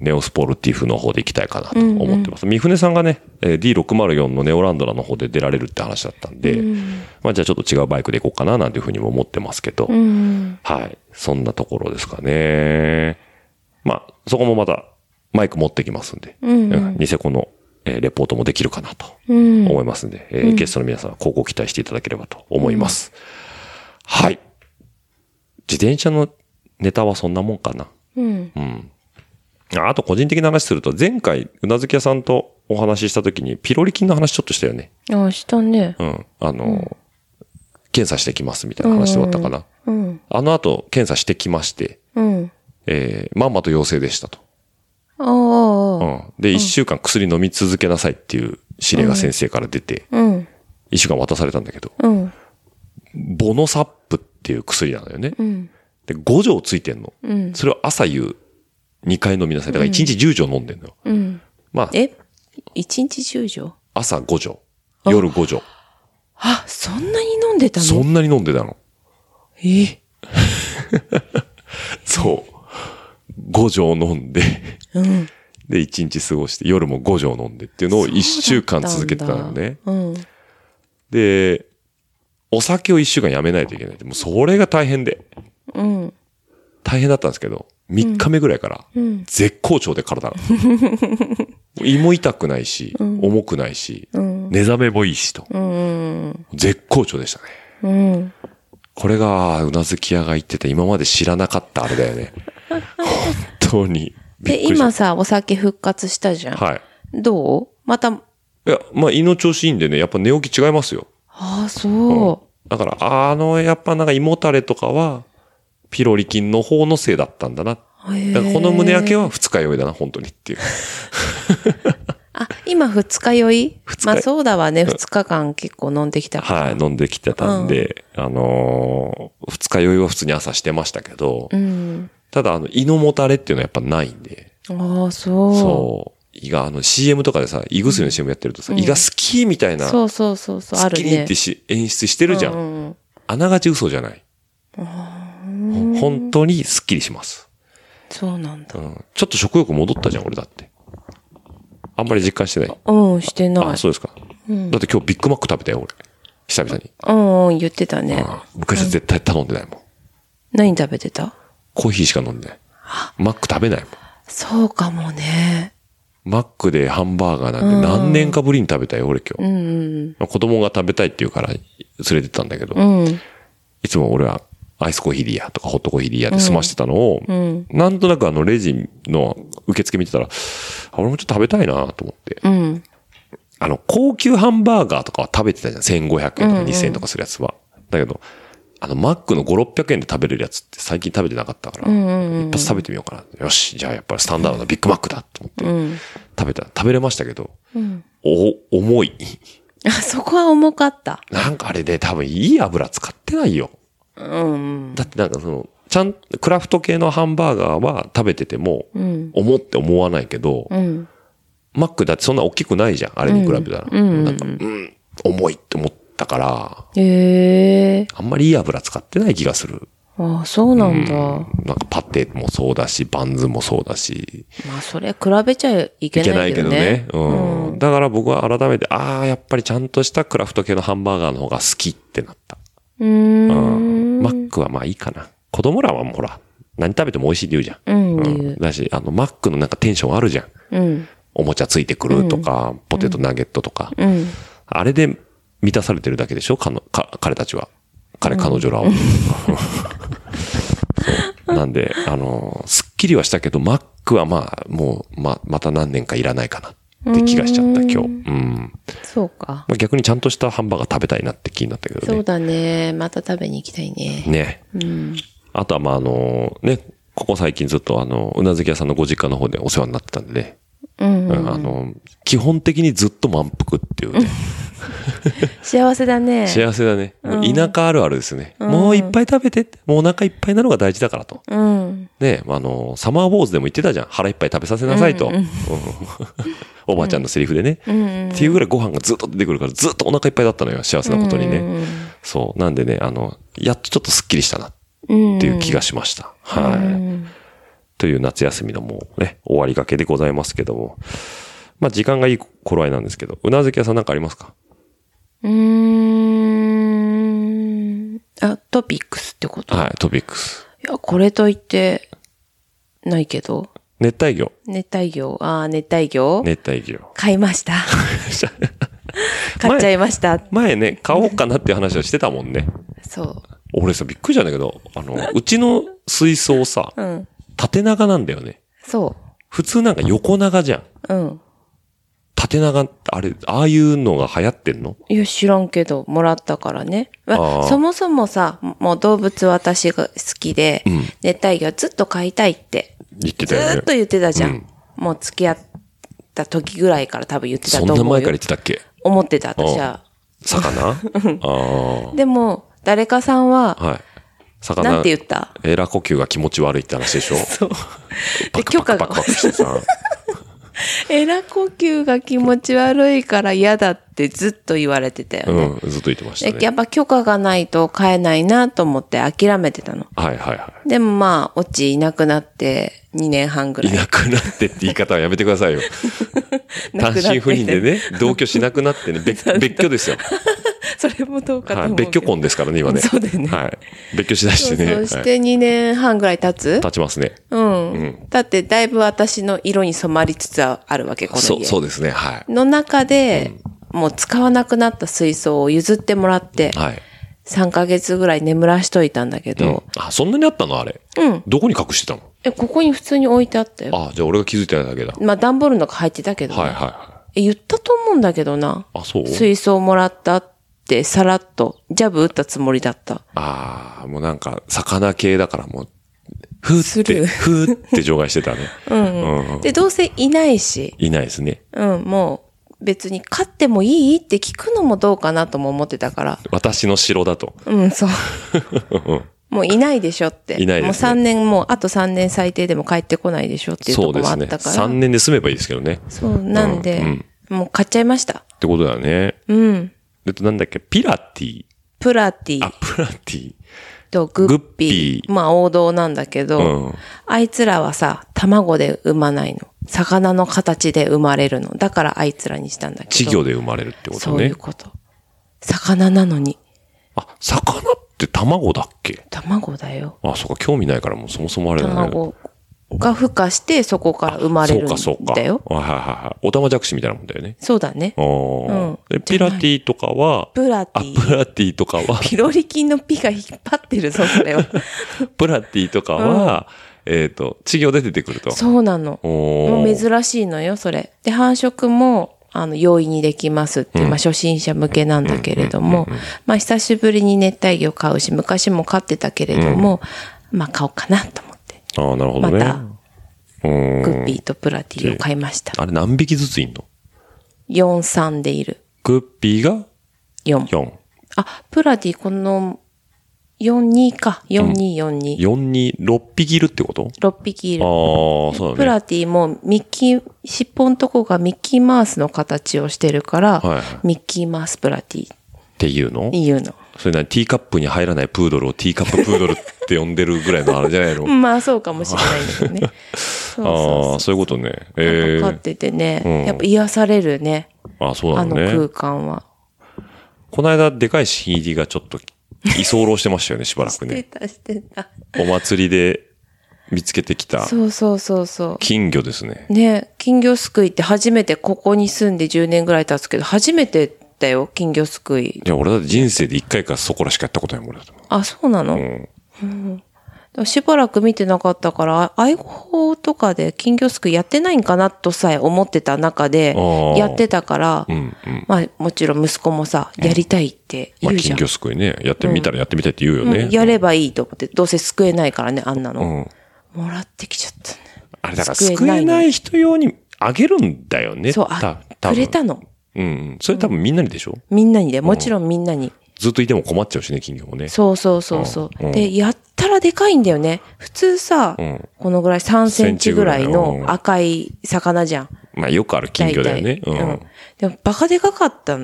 ネオスポルティフの方で行きたいかなと思ってます。三船さんがね、えー D604 のネオランドラの方で出られるって話だったんで、まあじゃあちょっと違うバイクで行こうかななんていうふうにも思ってますけど、うん。はい。そんなところですかね。まあ、そこもまたマイク持ってきますんで、うんうんニセコの、えーレポートもできるかなとうん。思いますんで、えーゲストの皆さんは高校期待していただければと思います。はい。自転車のネタはそんなもんかな。うん。うん。ああと個人的な話すると、前回、うなずき屋さんとお話しした時に、ピロリ菌の話ちょっとしたよね。あ、したね。うん。あの、検査してきますみたいな話だったかな。うん。あの後、検査してきまして、うん。えーまんまと陽性でしたと。あうあ。ん。で、一週間薬飲み続けなさいっていう指令が先生から出て、うん。一週間渡されたんだけど、うん。ボノサップっていう薬なのよね。うん。で、5錠ついてんの。うん。それを朝夕2回飲みなさい。だから1日10錠飲んでんのよ。うん。まあ、え？一日十錠？朝5錠、夜5錠。あ、そんなに飲んでたの？そんなに飲んでたの。え？そう。5錠飲んで、うん。で、1日過ごして、夜も5錠飲んでっていうのを1週間続けてたのね。うん。で、お酒を1週間やめないといけない。もうそれが大変で、うん。大変だったんですけど、3日目ぐらいから、うん。絶好調で体が。胃も痛くないし、重くないし、うん。寝覚めもいいしと。うん。絶好調でしたね。うん。これが、うなずき屋が言ってて、今まで知らなかったあれだよね。本当に。で、今さ、お酒復活したじゃん。はい。どう？また、いや、まあ、胃の調子いいんでね、やっぱ寝起き違いますよ。ああ、そだから、あの、やっぱなんか胃もたれとかは、ピロリ菌の方のせいだったんだな。だからこの胸焼けは二日酔いだな、本当にっていう。あ、今二日酔い？まあそうだわね。二日間結構飲んできたから。はい、飲んできてたんで、あのー二日酔いは普通に朝してましたけど、うん。ただ、あの、胃のもたれっていうのはやっぱないんで、ああ、そう。そう。胃が、あの CM とかでさ、胃薬の CM やってるとさ、胃が好きみたいな、そうそうそうそう、あるね好きにって。し演出してるじゃん。うんうんあながち嘘じゃない。ほ本当にスッキリします。そうなんだう。ん。ちょっと食欲戻ったじゃん、俺だって。あんまり実感してない。うん、してない。あ、そうですか。だって今日ビッグマック食べたよ、俺。久々に。うんうん、言ってたね。あ昔は絶対頼んでないもん。何食べてた？コーヒーしか飲んでない。マック食べないもん。そうかもね。マックでハンバーガーなんて何年かぶりに食べたよ、俺今日。うん子供が食べたいって言うから連れてったんだけど、うん。うん。いつも俺はアイスコーヒーでいいやとかホットコーヒーでいいやで済ましてたのを、んなんとなくあのレジの受付見てたら、あ俺もちょっと食べたいなと思って。うん。あの、高級ハンバーガーとかは食べてたじゃん。1500円とか2000円とかするやつは。だけど、あの、マックの5、600円で食べれるやつって最近食べてなかったから、一発食べてみようかな。よし、じゃあやっぱりスタンダードなビッグマックだと思って、うん。食べた、食べれましたけど、うん。お、重い。あ、そこは重かった。なんかあれで多分いい油使ってないよ。うん。だってなんかその、ちゃん、クラフト系のハンバーガーは食べてても、うん。重って思わないけど、うん。マックだってそんな大きくないじゃん。あれに比べたら。うんなんか、うん、重いって思ったから。あんまりいい油使ってない気がする。あそうなんだ。なんかパテもそうだし、バンズもそうだし、まあ、それ比べちゃいけいけないいなけどねけどね。。うん。だから僕は改めて、ああ、やっぱりちゃんとしたクラフト系のハンバーガーの方が好きってなった。うーん。マックはまあいいかな。子供らはもうほら、何食べても美味しいって言うじゃん。うん、言う。だし、あの、マックのなんかテンションあるじゃん。うん。おもちゃついてくるとか、ポテトナゲットとか。うん。あれで満たされてるだけでしょ？かのか彼たちは。彼、彼女らは。そうなんで、あの、すっきりはしたけど、マックはまあ、もう、ま、また何年かいらないかなって気がしちゃった、今日。うん。そうか。まあ、逆にちゃんとしたハンバーガー食べたいなって気になったけどね。そうだね。また食べに行きたいね。ね。うん。あとは、まあ、あの、ね、ここ最近ずっとあの、うなずき屋さんのご実家の方でお世話になってたんでね。うん。うんあの、基本的にずっと満腹っていうね。幸せだね。幸せだね。田舎あるあるですね。もういっぱい食べて。もうお腹いっぱいなのが大事だからと。うん。ねあの、サマーウォーズでも言ってたじゃん。腹いっぱい食べさせなさいと。うん おばあちゃんのセリフでね。うん。っていうぐらいご飯がずっと出てくるから、ずっとお腹いっぱいだったのよ。幸せなことにね。そう。なんでね、あの、やっとちょっとスッキリしたなっうん。ていう気がしました。はい。という夏休みのもうね、終わりがけでございますけども。まあ時間がいい頃合いなんですけど、うなずき屋さんなんかありますか？うーん。あ、トピックスってこと？はい、トピックス。いや、これと言って、ないけど。熱帯魚。熱帯魚。ああ、熱帯魚、熱帯魚。買いました。買っちゃいました。前ね、買おうかなっていう話をしてたもんね。そ俺さ、びっくりしたんだけど、あの、うちの水槽さ、う。うん。縦長なんだよね。そ普通なんか横長じゃん。う。うん。縦長あれ、ああいうのが流行ってんの？いや、知らんけど、もらったからね。まあーそもそもさ、もう動物私が好きで、ん熱帯魚ずっと飼いたいって、言ってたよねずーっと。言ってたじゃん。うんもう付き合った時ぐらいから多分言ってたと思うよ。そんな前から言ってたっけ？思ってた、私は。魚？あでも、誰かさんはあ。、はい。魚。なんて言った？エラ呼吸が気持ち悪いって話でしょ？そう。パクパクパクパクしてさ。エラ呼吸が気持ち悪いから嫌だってずっと言われてたよね。うん、ずっと言ってましたね。でやっぱ許可がないと飼えないなと思って諦めてたの。はいはいはでもまあ、オチいなくなって2年半ぐい。らい。いなくなってって言い方はやめてくださいよ。単身赴任でね、同居しなくなってね、別別居ですよ。それもどうかとはい。思うけど。別居婚ですからね、今ね。そうだよねはい。別居しだしてね。そうしはいて2年半ぐらい経つ？経ちますね。うん。だってだいぶ私の色に染まりつつあるわけ、この家。そう、そうですね。はい。の中で、もう使わなくなった水槽を譲ってもらって、はい。3ヶ月ぐらい眠らしといたんだけど、あ、そんなにあったの？あれ。うん。どこに隠してたの？え、ここに普通に置いてあったよ。あ、じゃあ俺が気づいてないだけだ。まあ、段ボールの中入ってたけど、ねはいはいはえ、言ったと思うんだけどな。い。あ、そう？水槽もらったって、さらっと、ジャブ打ったつもりだった。ああ、もうなんか、魚系だからもう、ふーって、ふーって除外してたね。うん、うんで、どうせいないし、いないですね。うん、もう、別に飼ってもいいって聞くのもどうかなとも思ってたから。私の城だと。うん、そう。もういないでしょって。いないですねもう3年、もうあと3年最低でも帰ってこないでしょっていうところもあそうですね。ったから。3年で済めばいいですけどね。そう、なんで、うんもう買っちゃいました。ってことだよね。うん。えっと、なんだっけ、ピラティ。プラティあ、プラティ。とグッピー。まあ王道なんだけど、うんあいつらはさ、卵で産まないの。魚の形で生まれるの。だからあいつらにしたんだけど。稚魚で生まれるってことねそういう。こと。魚なのに、あ、魚って卵だっけ？卵だよ。あ、そうか、興味ないからもうそもそもあれだね。卵が孵化してそこから生まれるんだよ。そうか、そうか。はいはいはい。おたまじゃくしみたいなもんだよね。そうだね。うんでピラティとかは、プラテあ、ィ。プラティとかは、ピロリ菌のピが引っ張ってるぞ、それは。プラティとかは、えっと、稚魚で出てくると。そうなの。もう珍しいのよ、それ。で、繁殖も、あの、容易にできますって、まあ、初心者向けなんだけれども、まあ、久しぶりに熱帯魚飼うし、昔も飼ってたけれども、まあ、買おうかなと思って、ああ、なるほどね。またグッピーとプラティを買いました。あれ何匹ずついんの？4、3でいる。グッピーが？4。4。あ、プラティ、この、4、2か。4、2、4、2。4に6匹いるってこと？6匹いる。ああ、そうだね。プラティもミッキー、尻尾のとこがミッキーマウスの形をしてるから、はいはいミッキーマウスプラティっていうの？言うの？それなにティーカップに入らないプードルをティーカッププードルって呼んでるぐらいのあれじゃないの？まあそうかもしれないんだけどね。そ うあそあ、そういうことね。うえそう。飼っててね、うんやっぱ癒されるね。ああ、そうなあの空のね。間は。この間、でかい新入りがちょっと居候してましたよね、しばらくしてね。た、してた。お祭りで見つけてきたそうそうそうそ金魚ですねう。。ね、金魚すくいって初めてここに住んで10年ぐらい経つけど、初めてだよ、金魚すくい。いや、俺だって人生で一回かそこらしかやったことないもん、俺だと。あ、そうなの、うん。でもしばらく見てなかったから、愛護法とかで金魚すくいやってないんかなとさえ思ってた中でやってたから、うん、うん。まあもちろん息子もさ、やりたいってまあ、言うじゃん。金魚すくいね。やってみたらやってみたいって言うよね。うんやればいいと思って、どうせ救えないからね、あんなの。うん。もらってきちゃったね。あれだから救救ええない人用にあげるんだよね。そう、あくれたの。うんうん。それ多分みんなにでしょ？みんなにで、もちろんみんなに。ずっといても困っちゃうしね、金魚もね。そうそうそうそううんで、やったらでかいんだよね。普通さ、うんこのぐらい3センチぐらいの赤い魚じゃん。まあよくある金魚だよね。うん。でもバカでかかった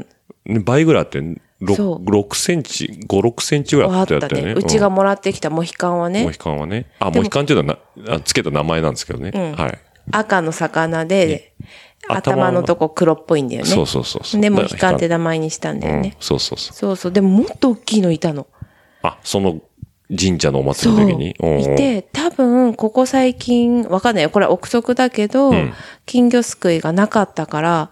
倍ぐらいあって、そう6、6センチ、5、6センチぐらいああったね。ったよね。うちがもらってきたモヒカンはねうんモヒ、カンはね。あ、モヒカンっていうのはなあつけた名前なんですけどね。はい。赤の魚で、頭頭のとこ黒っぽいんだよね。そうそうそう。で、モだからヒカンって名前にしたんだようんね。そうそうそう。そうそう。でももっと大きいのいたの。あ、その神社のお祭。りの時に？うんいて、多分、ここ最近、わかんないよ。これは憶測だけど、ん金魚すくいがなかったから、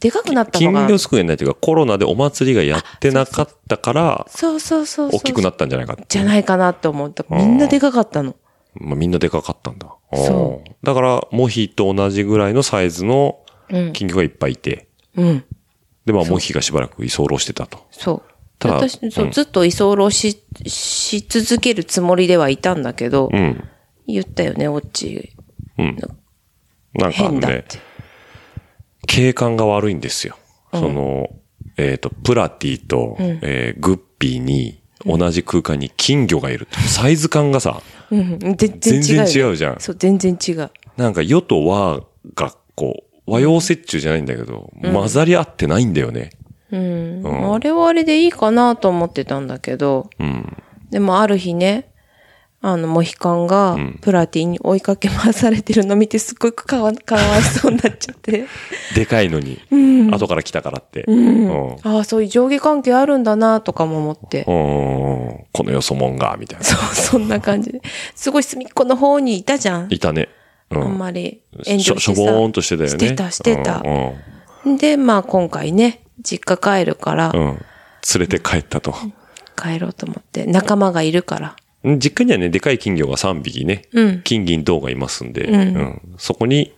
でかくなったのが。金魚すくいないというか、コロナでお祭りがやってなかったから、そうそうそう。大きくなったんじゃないか。じゃないかなって思った。みんなでかかったの。まあ、みんなでかかったんだ。そううんだから、モヒと同じぐらいのサイズのうん。金魚がいっぱいいて、うん。で、まあ、モヒがしばらく居候してたと。そう。ただ私、そうう、んずっと居候し、し続けるつもりではいたんだけど、うん。言ったよね、オッチ。うん。なんかね。景観が悪いんですよ。その、えっ、と、プラティと、えーグッピーに、同じ空間に金魚がいると。サイズ感がさ、うん。全然違うよ。全然違うじゃんそう、全然違う。なんか、世と和が、こう、和洋折衷じゃないんだけど、混ざり合ってないんだよね。うん。あれはあれでいいかなと思ってたんだけど、うん。でもある日ね、あの、モヒカンが、プラティに追いかけ回されてるの見て、すっごくかわ、かわいそうになっちゃって。でかいのに、後から来たからって。うん。ああ、そういう上下関係あるんだなとかも思って。うんこのよそもんが、みたいな。そう、そんな感じで。すごい隅っこの方にいたじゃん。いたね。うあんん。まり炎上してさ。しょぼーんとしてたよね。してた、してたう。ん。で、まあ今回ね、実家帰るからう、ん。うん連れて帰ったと。帰ろうと思って、仲間がいるから。うん実家にはね、でかい金魚が3匹ね、うん金銀銅がいますんで、うんそこに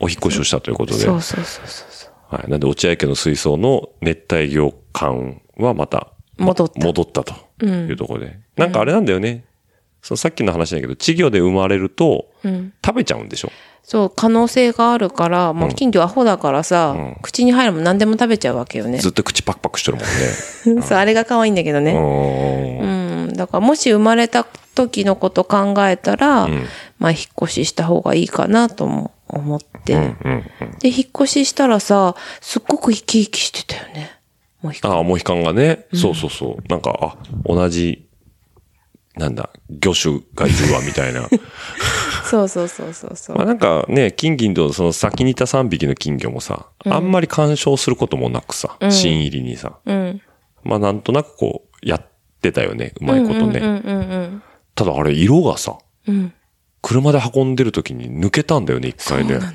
お引っ越しをしたということで、そうそうそうそう。はい。なんで、落合家の水槽の熱帯魚館はまた、戻った戻ったというところで。なんかあれなんだよね。そのさっきの話だけど、稚魚で生まれると、食べちゃうんでしょ？そう、可能性があるから、もう金魚アホだからさ、口に入るもん何でも食べちゃうわけよね。ずっと口パクパクしてるもんね。そう、あれが可愛いんだけどね。ううん。だからもし生まれた時のこと考えたら、んまあ引っ越しした方がいいかなとも思って。うんうん。で、引っ越ししたらさ、すっごく生き生きしてたよね。もう引っああ、モヒカンがね、そうそうそう。なんか、あ、同じ、なんだ、魚種がいるわ、みたいな。そうそうそうそうそう。まあなんかね、金銀とその先にいた3匹の金魚もさ、あんまり干渉することもなくさ、新入りにさ、うん。まあなんとなくこう、やってたよね、うまいことね。うんうんうんただあれ、色がさ、うん。うん。車で運んでる時に抜けたんだよね、一回ね。その。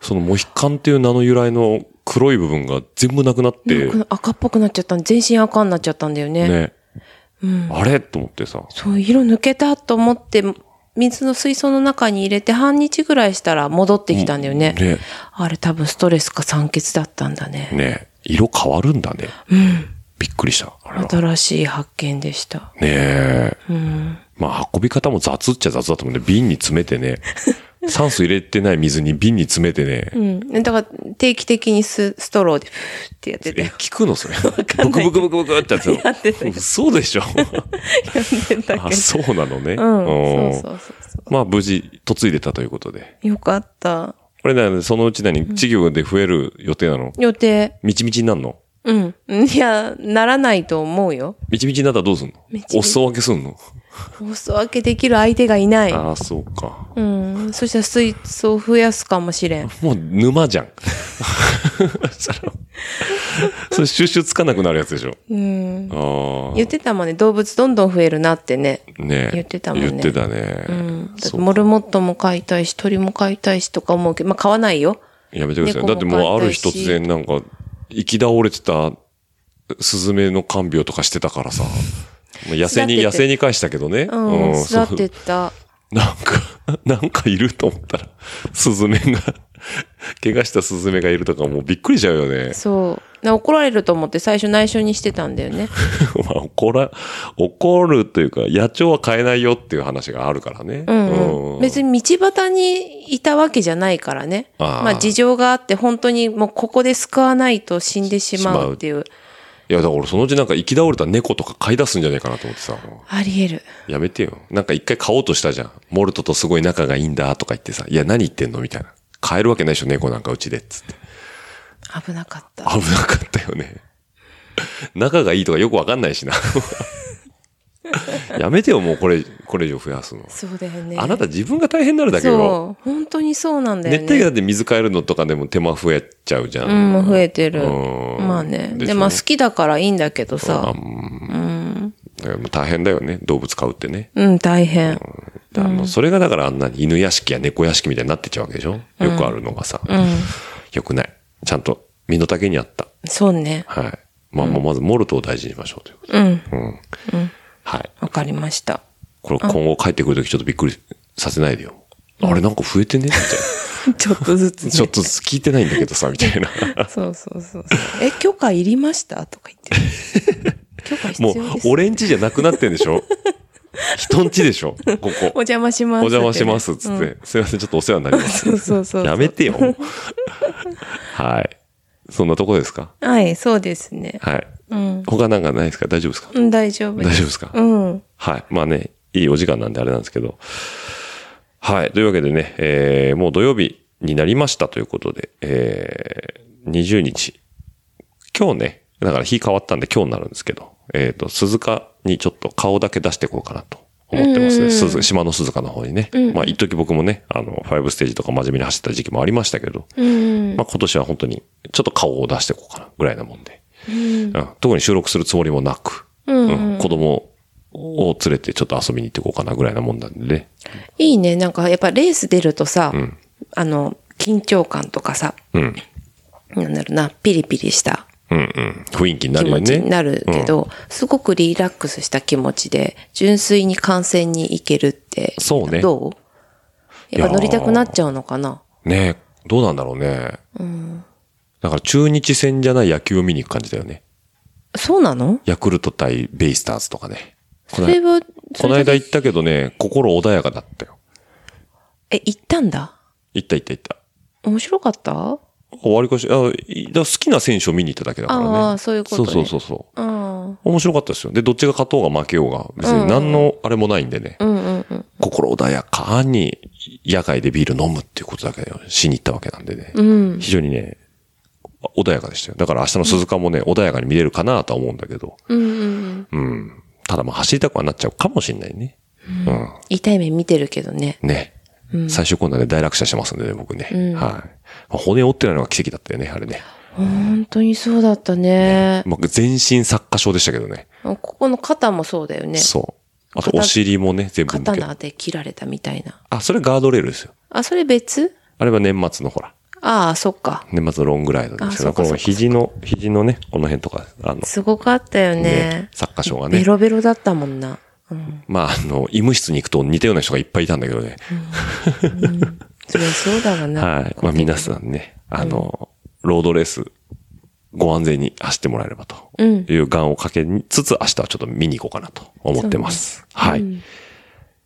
そのモヒカンっていう名の由来の黒い部分が全部なくなって、赤っぽくなっちゃったん全身赤になっちゃったんだよね。ね。うん。あれ？と思ってさ、そう、色抜けたと思って、水の水槽の中に入れて半日ぐらいしたら戻ってきたんだよね。ね、あれ多分ストレスか酸欠だったんだね。ね、色変わるんだね。うん。びっくりした。新しい発見でした。え。うん。まあ運び方も雑っちゃ雑だと思うんで、瓶に詰めてね、酸素入れてない水に瓶に詰めてね、うん。だから定期的にスストローで、ふーってやってえて。、聞くのそれ？ブクブクブクブクってやつの。やってたよ嘘でしょやってたけあ、ど。そうなのね。うん。そうそうそうそまあ無事、嫁いでたということで。う。よかった。これね、そのうち何、稚魚で増える予定なの？予定。みちみちになるの？うん。いや、ならないと思うよ。みちみちになったらどうすんの？お裾分けすんの？お裾分けできる相手がいない。ああ、そうか。うん。そしたら水槽増やすかもしれん。もう沼じゃん。そしたらそれ収集つかなくなるやつでしょ？うん。ああ。言ってたもんね。動物どんどん増えるなってね。ね言ってたもんね言ってたね。うん。だってそうモルモットも飼いたいし、鳥も飼いたいしとか思うけど、まあ飼わないよ。やめてください。だってもうある日突然なんか、生き倒れてたスズメの看病とかしてたからさ。まあ野生に、野生に返したけどね。うん。そう育ってった。なんか、なんかいると思ったら、スズメが、怪我したスズメがいるとかもうびっくりしちゃうよね。そう。な怒られると思って最初内緒にしてたんだよね。まあ、怒ら、怒るというか、野鳥は飼えないよっていう話があるからね。うん、うん。うん別に道端にいたわけじゃないからね。あーまあ事情があって本当にもうここで救わないと死んでしまうっていう。いや、だから俺そのうちなんか生き倒れた猫とか飼い出すんじゃないかなと思ってさ。もあり得る。うやめてよ。なんか一回飼おうとしたじゃん。モルトとすごい仲がいいんだとか言ってさ。いや、何言ってんのみたいな。飼えるわけないでしょ、猫なんかうちで。っつって。危なかった。危なかったよね。仲がいいとかよくわかんないしな。やめてよ、もうこれ、これ以上増やすの。そうだよね。あなた自分が大変になるだけよ。そう。本当にそうなんだよね。熱帯魚だって水変えるのとかでも手間増えちゃうじゃん。うん、もう増えてる。うんまあね。でまあ好きだからいいんだけどあさ。うん大変だよね、動物飼うってね。うん、大変。あの、それがだからあんなに犬屋敷や猫屋敷みたいになってっちゃうわけでしょ？よくあるのがさ。うん。よくない。ちゃんと身の丈にあった。そうね。はい。まあ、もうまずモルトを大事にしましょうということで。うん。うん。はい。わかりました。これ今後帰ってくるときちょっとびっくりさせないでよ。あれなんか増えてね？みたい ちょっとずつ、な。ね。ちょっと聞いてないんだけどさ、みたいな。そうそうそうそう。え、許可いりました？とか言って。許可必もう要です。、俺んちじゃなくなってんでしょ？人んちでしょ？ここ。お邪魔します。お邪魔します、つって。すいません、ちょっとお世話になります。そうそうそう。やめてよ。はい。そんなとこですか？はい、そうですね。はい。うん。他なんかないですか？大丈夫ですか？うん、大丈夫大丈夫ですか？うん。はい。まあね、いいお時間なんであれなんですけど。はい。というわけでね、えー、もう土曜日になりましたということで、えー、20日。今日ね、だから日変わったんで今日になるんですけど、えっ、と、鈴鹿にちょっと顔だけ出していこうかなと思ってますね。鈴島の鈴鹿の方にね。まあ、一時僕もね、あの、5ステージとか真面目に走った時期もありましたけど、うん。まあ今年は本当にちょっと顔を出していこうかなぐらいなもんで。うん特に収録するつもりもなく、うん子供を連れてちょっと遊びに行っていこうかなぐらいなもんなんでね。いいね。なんか、やっぱレース出るとさ、あの、緊張感とかさ、うん。なんだろうな、ピリピリしたうんうん。雰囲気にな気るよね。持ちになるけど、すごくリラックスした気持ちで、純粋に観戦に行けるって、そうねどう？やっぱ乗りたくなっちゃうのかな？ねえどうなんだろうね。だから中日戦じゃない野球を見に行く感じだよね。そうなの？ヤクルト対ベイスターズとかね。このそれは、この間行ったけどね、心穏やかだったよ。え、行ったんだ？行った行った行った。面白かった？終わりかし、あ、いだから好きな選手を見に行っただけだからね。ああそういうことねそうそうそうそう。うん。面白かったですよ。で、どっちが勝とうが負けようが、別に何のあれもないんでね。うんうんうん。心穏やかに野外でビール飲むっていうことだけをしに行ったわけなんでね。うん。非常にね、穏やかでしたよ。だから明日の鈴鹿もね、穏やかに見れるかなとは思うんだけど。うんうん。ただまあ走りたくはなっちゃうかもしれないね。うん。痛い目見てるけどね。ね。最終今度はね、大落車してますんでね、僕ね。うんはい。まあ骨折ってないのが奇跡だったよね、あれね。本当にそうだったね。まあ、全身作家症でしたけどね。ここの肩もそうだよね。そう。あと、肩お尻もね、全部刀で切られたみたいな。あ、それガードレールですよ。あ、それ別？あれは年末のほら、ああ、そっか。年末のロングライドですけど、この肘の、肘のね、この辺とか、あの、すごかったよねね。作家賞がねベロベロだったもんな。うん。まあ、あの、医務室に行くと似たような人がいっぱいいたんだけどね。そりゃそうだわな。はい。まあ、皆さんね、あの、ロードレース、ご安全に走ってもらえればとうんいう願をかけつつ、明日はちょっと見に行こうかなと思ってます。はい。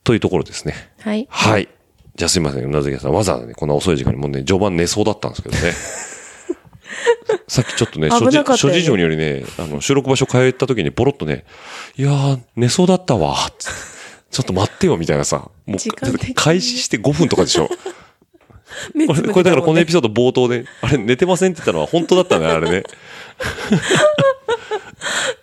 というところですね。はい。はい。じゃあすいません。うなずきさん、わざわざね、こんな遅い時間にもうね、序盤寝そうだったんですけどね。さっきちょっとね、諸事諸事情によりね、あの、収録場所通った時にポロッとね、いやー、寝そうだったわ、ちょっと待ってよ、みたいなさ。もう、開始して5分とかでしょ。目これ、これだからこのエピソード冒頭で、あれ寝てませんって言ったのは本当だったね、あれね。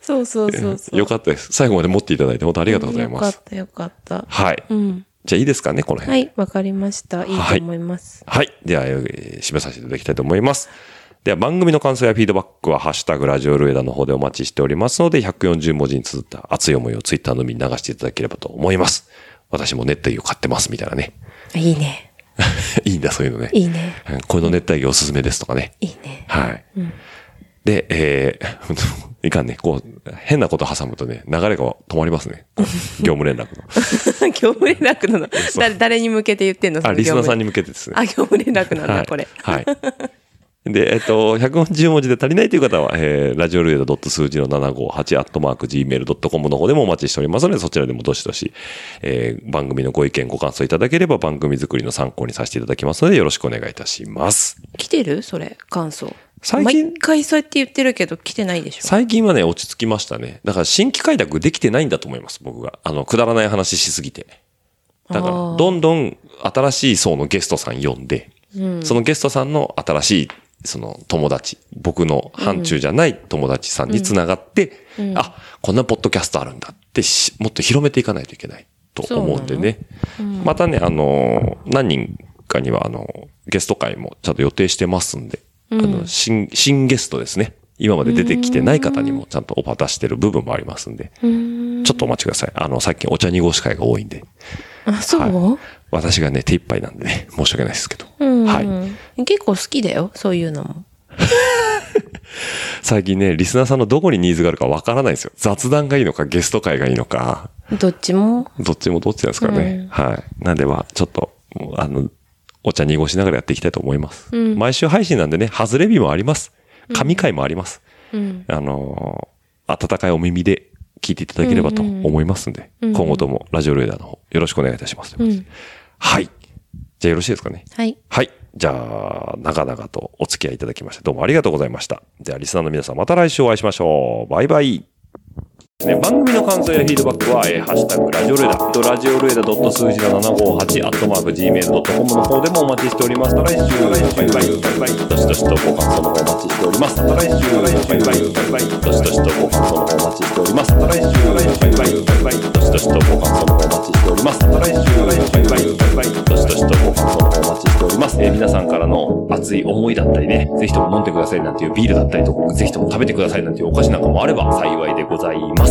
そうそうそうそう。よかったです。最後まで持っていただいて本当ありがとうございます。よかったよかった。はい。うん。じゃあいいですかね、この辺。はい、わかりました。いいと思います。はい。では、えー締めさせていただきたいと思います。では、番組の感想やフィードバックは、ハッシュタグラジオルエダの方でお待ちしておりますので、140文字に綴った熱い思いをツイッターのみに流していただければと思います。私も熱帯魚買ってます、みたいなね。いいね。いいんだ、そういうのね。いいね。うんこれの熱帯魚おすすめですとかね。いいね。はい。で、えー、いかんね、こう、変なこと挟むとね、流れが止まりますね。業務連絡の。業務連絡なの。誰、誰に向けて言ってんの？あ、リスナーさんにに。向けてですね。あ、業務連絡なんだ、はい。これ。はい。で、えっと、140文字で足りないという方は、えー、ラジオルエダ数字の758アットマーク gmail.com の方でもお待ちしておりますので、そちらでもどしどし、えー、番組のご意見、ご感想いただければ番組作りの参考にさせていただきますので、よろしくお願いいたします。来てる？それ、感想。最近毎回そうやって言ってるけど、来てないでしょ。最近はね、落ち着きましたね。だから新規開拓できてないんだと思います、僕が。あの、くだらない話しすぎて。だから、どんどん新しい層のゲストさん呼んで、そのゲストさんの新しい、その友達、僕の範疇じゃない友達さんにつながって、あ、こんなポッドキャストあるんだってし、もっと広めていかないといけないと思うんでね。またね、あの、何人かには、あの、ゲスト会もちゃんと予定してますんで、あの、新、新ゲストですね。今まで出てきてない方にもちゃんとオファー出してる部分もありますんで、ちょっとお待ちください。あの、最近お茶濁し会が多いんで、あ、そう、はい私がね、手一杯なんでね、申し訳ないですけど。うんはい。結構好きだよ、そういうのも。最近ね、リスナーさんのどこにニーズがあるかわからないんですよ。雑談がいいのか、ゲスト会がいいのか、どっちも？どっちもどっちなんですかね。はい。なんでまあ、ちょっと、あの、お茶濁しながらやっていきたいと思います。毎週配信なんでね、外れ日もあります。神回もあります。うん。あのー温かいお耳で聞いていただければと思いますんで、今後ともラジオレーダーの方、よろしくお願いいたします。うん。はい。じゃあよろしいですかね。はい。はい。じゃあ、長々とお付き合いいただきまして、どうもありがとうございました。じゃあ、リスナーの皆さん、また来週お会いしましょう。バイバイ。ね、番組の感想やフィードバックは、えーハッシュタグ、ラジオルエダ、とラジオルエダ数字の758、アットマーク、gmail.com の方でもお待ちしております。また来週、バイバイ、バイバイ、どしどしとご感想の方お待ちしております。また来週、バイバイ、バイバイ、どしどしとご感想の方お待ちしております。また来週、バイバイ、バイバイ、どしどしとご感想の方お待ちしております。また来週、バイバイ、バイバイ、どしどしとご感想の方お待ちしております。えー皆さんからの熱い思いだったりね、ぜひとも飲んでくださいなんていうビールだったりとか、ぜひとも食べてくださいなんていうお菓子なんかもあれば幸いでございます。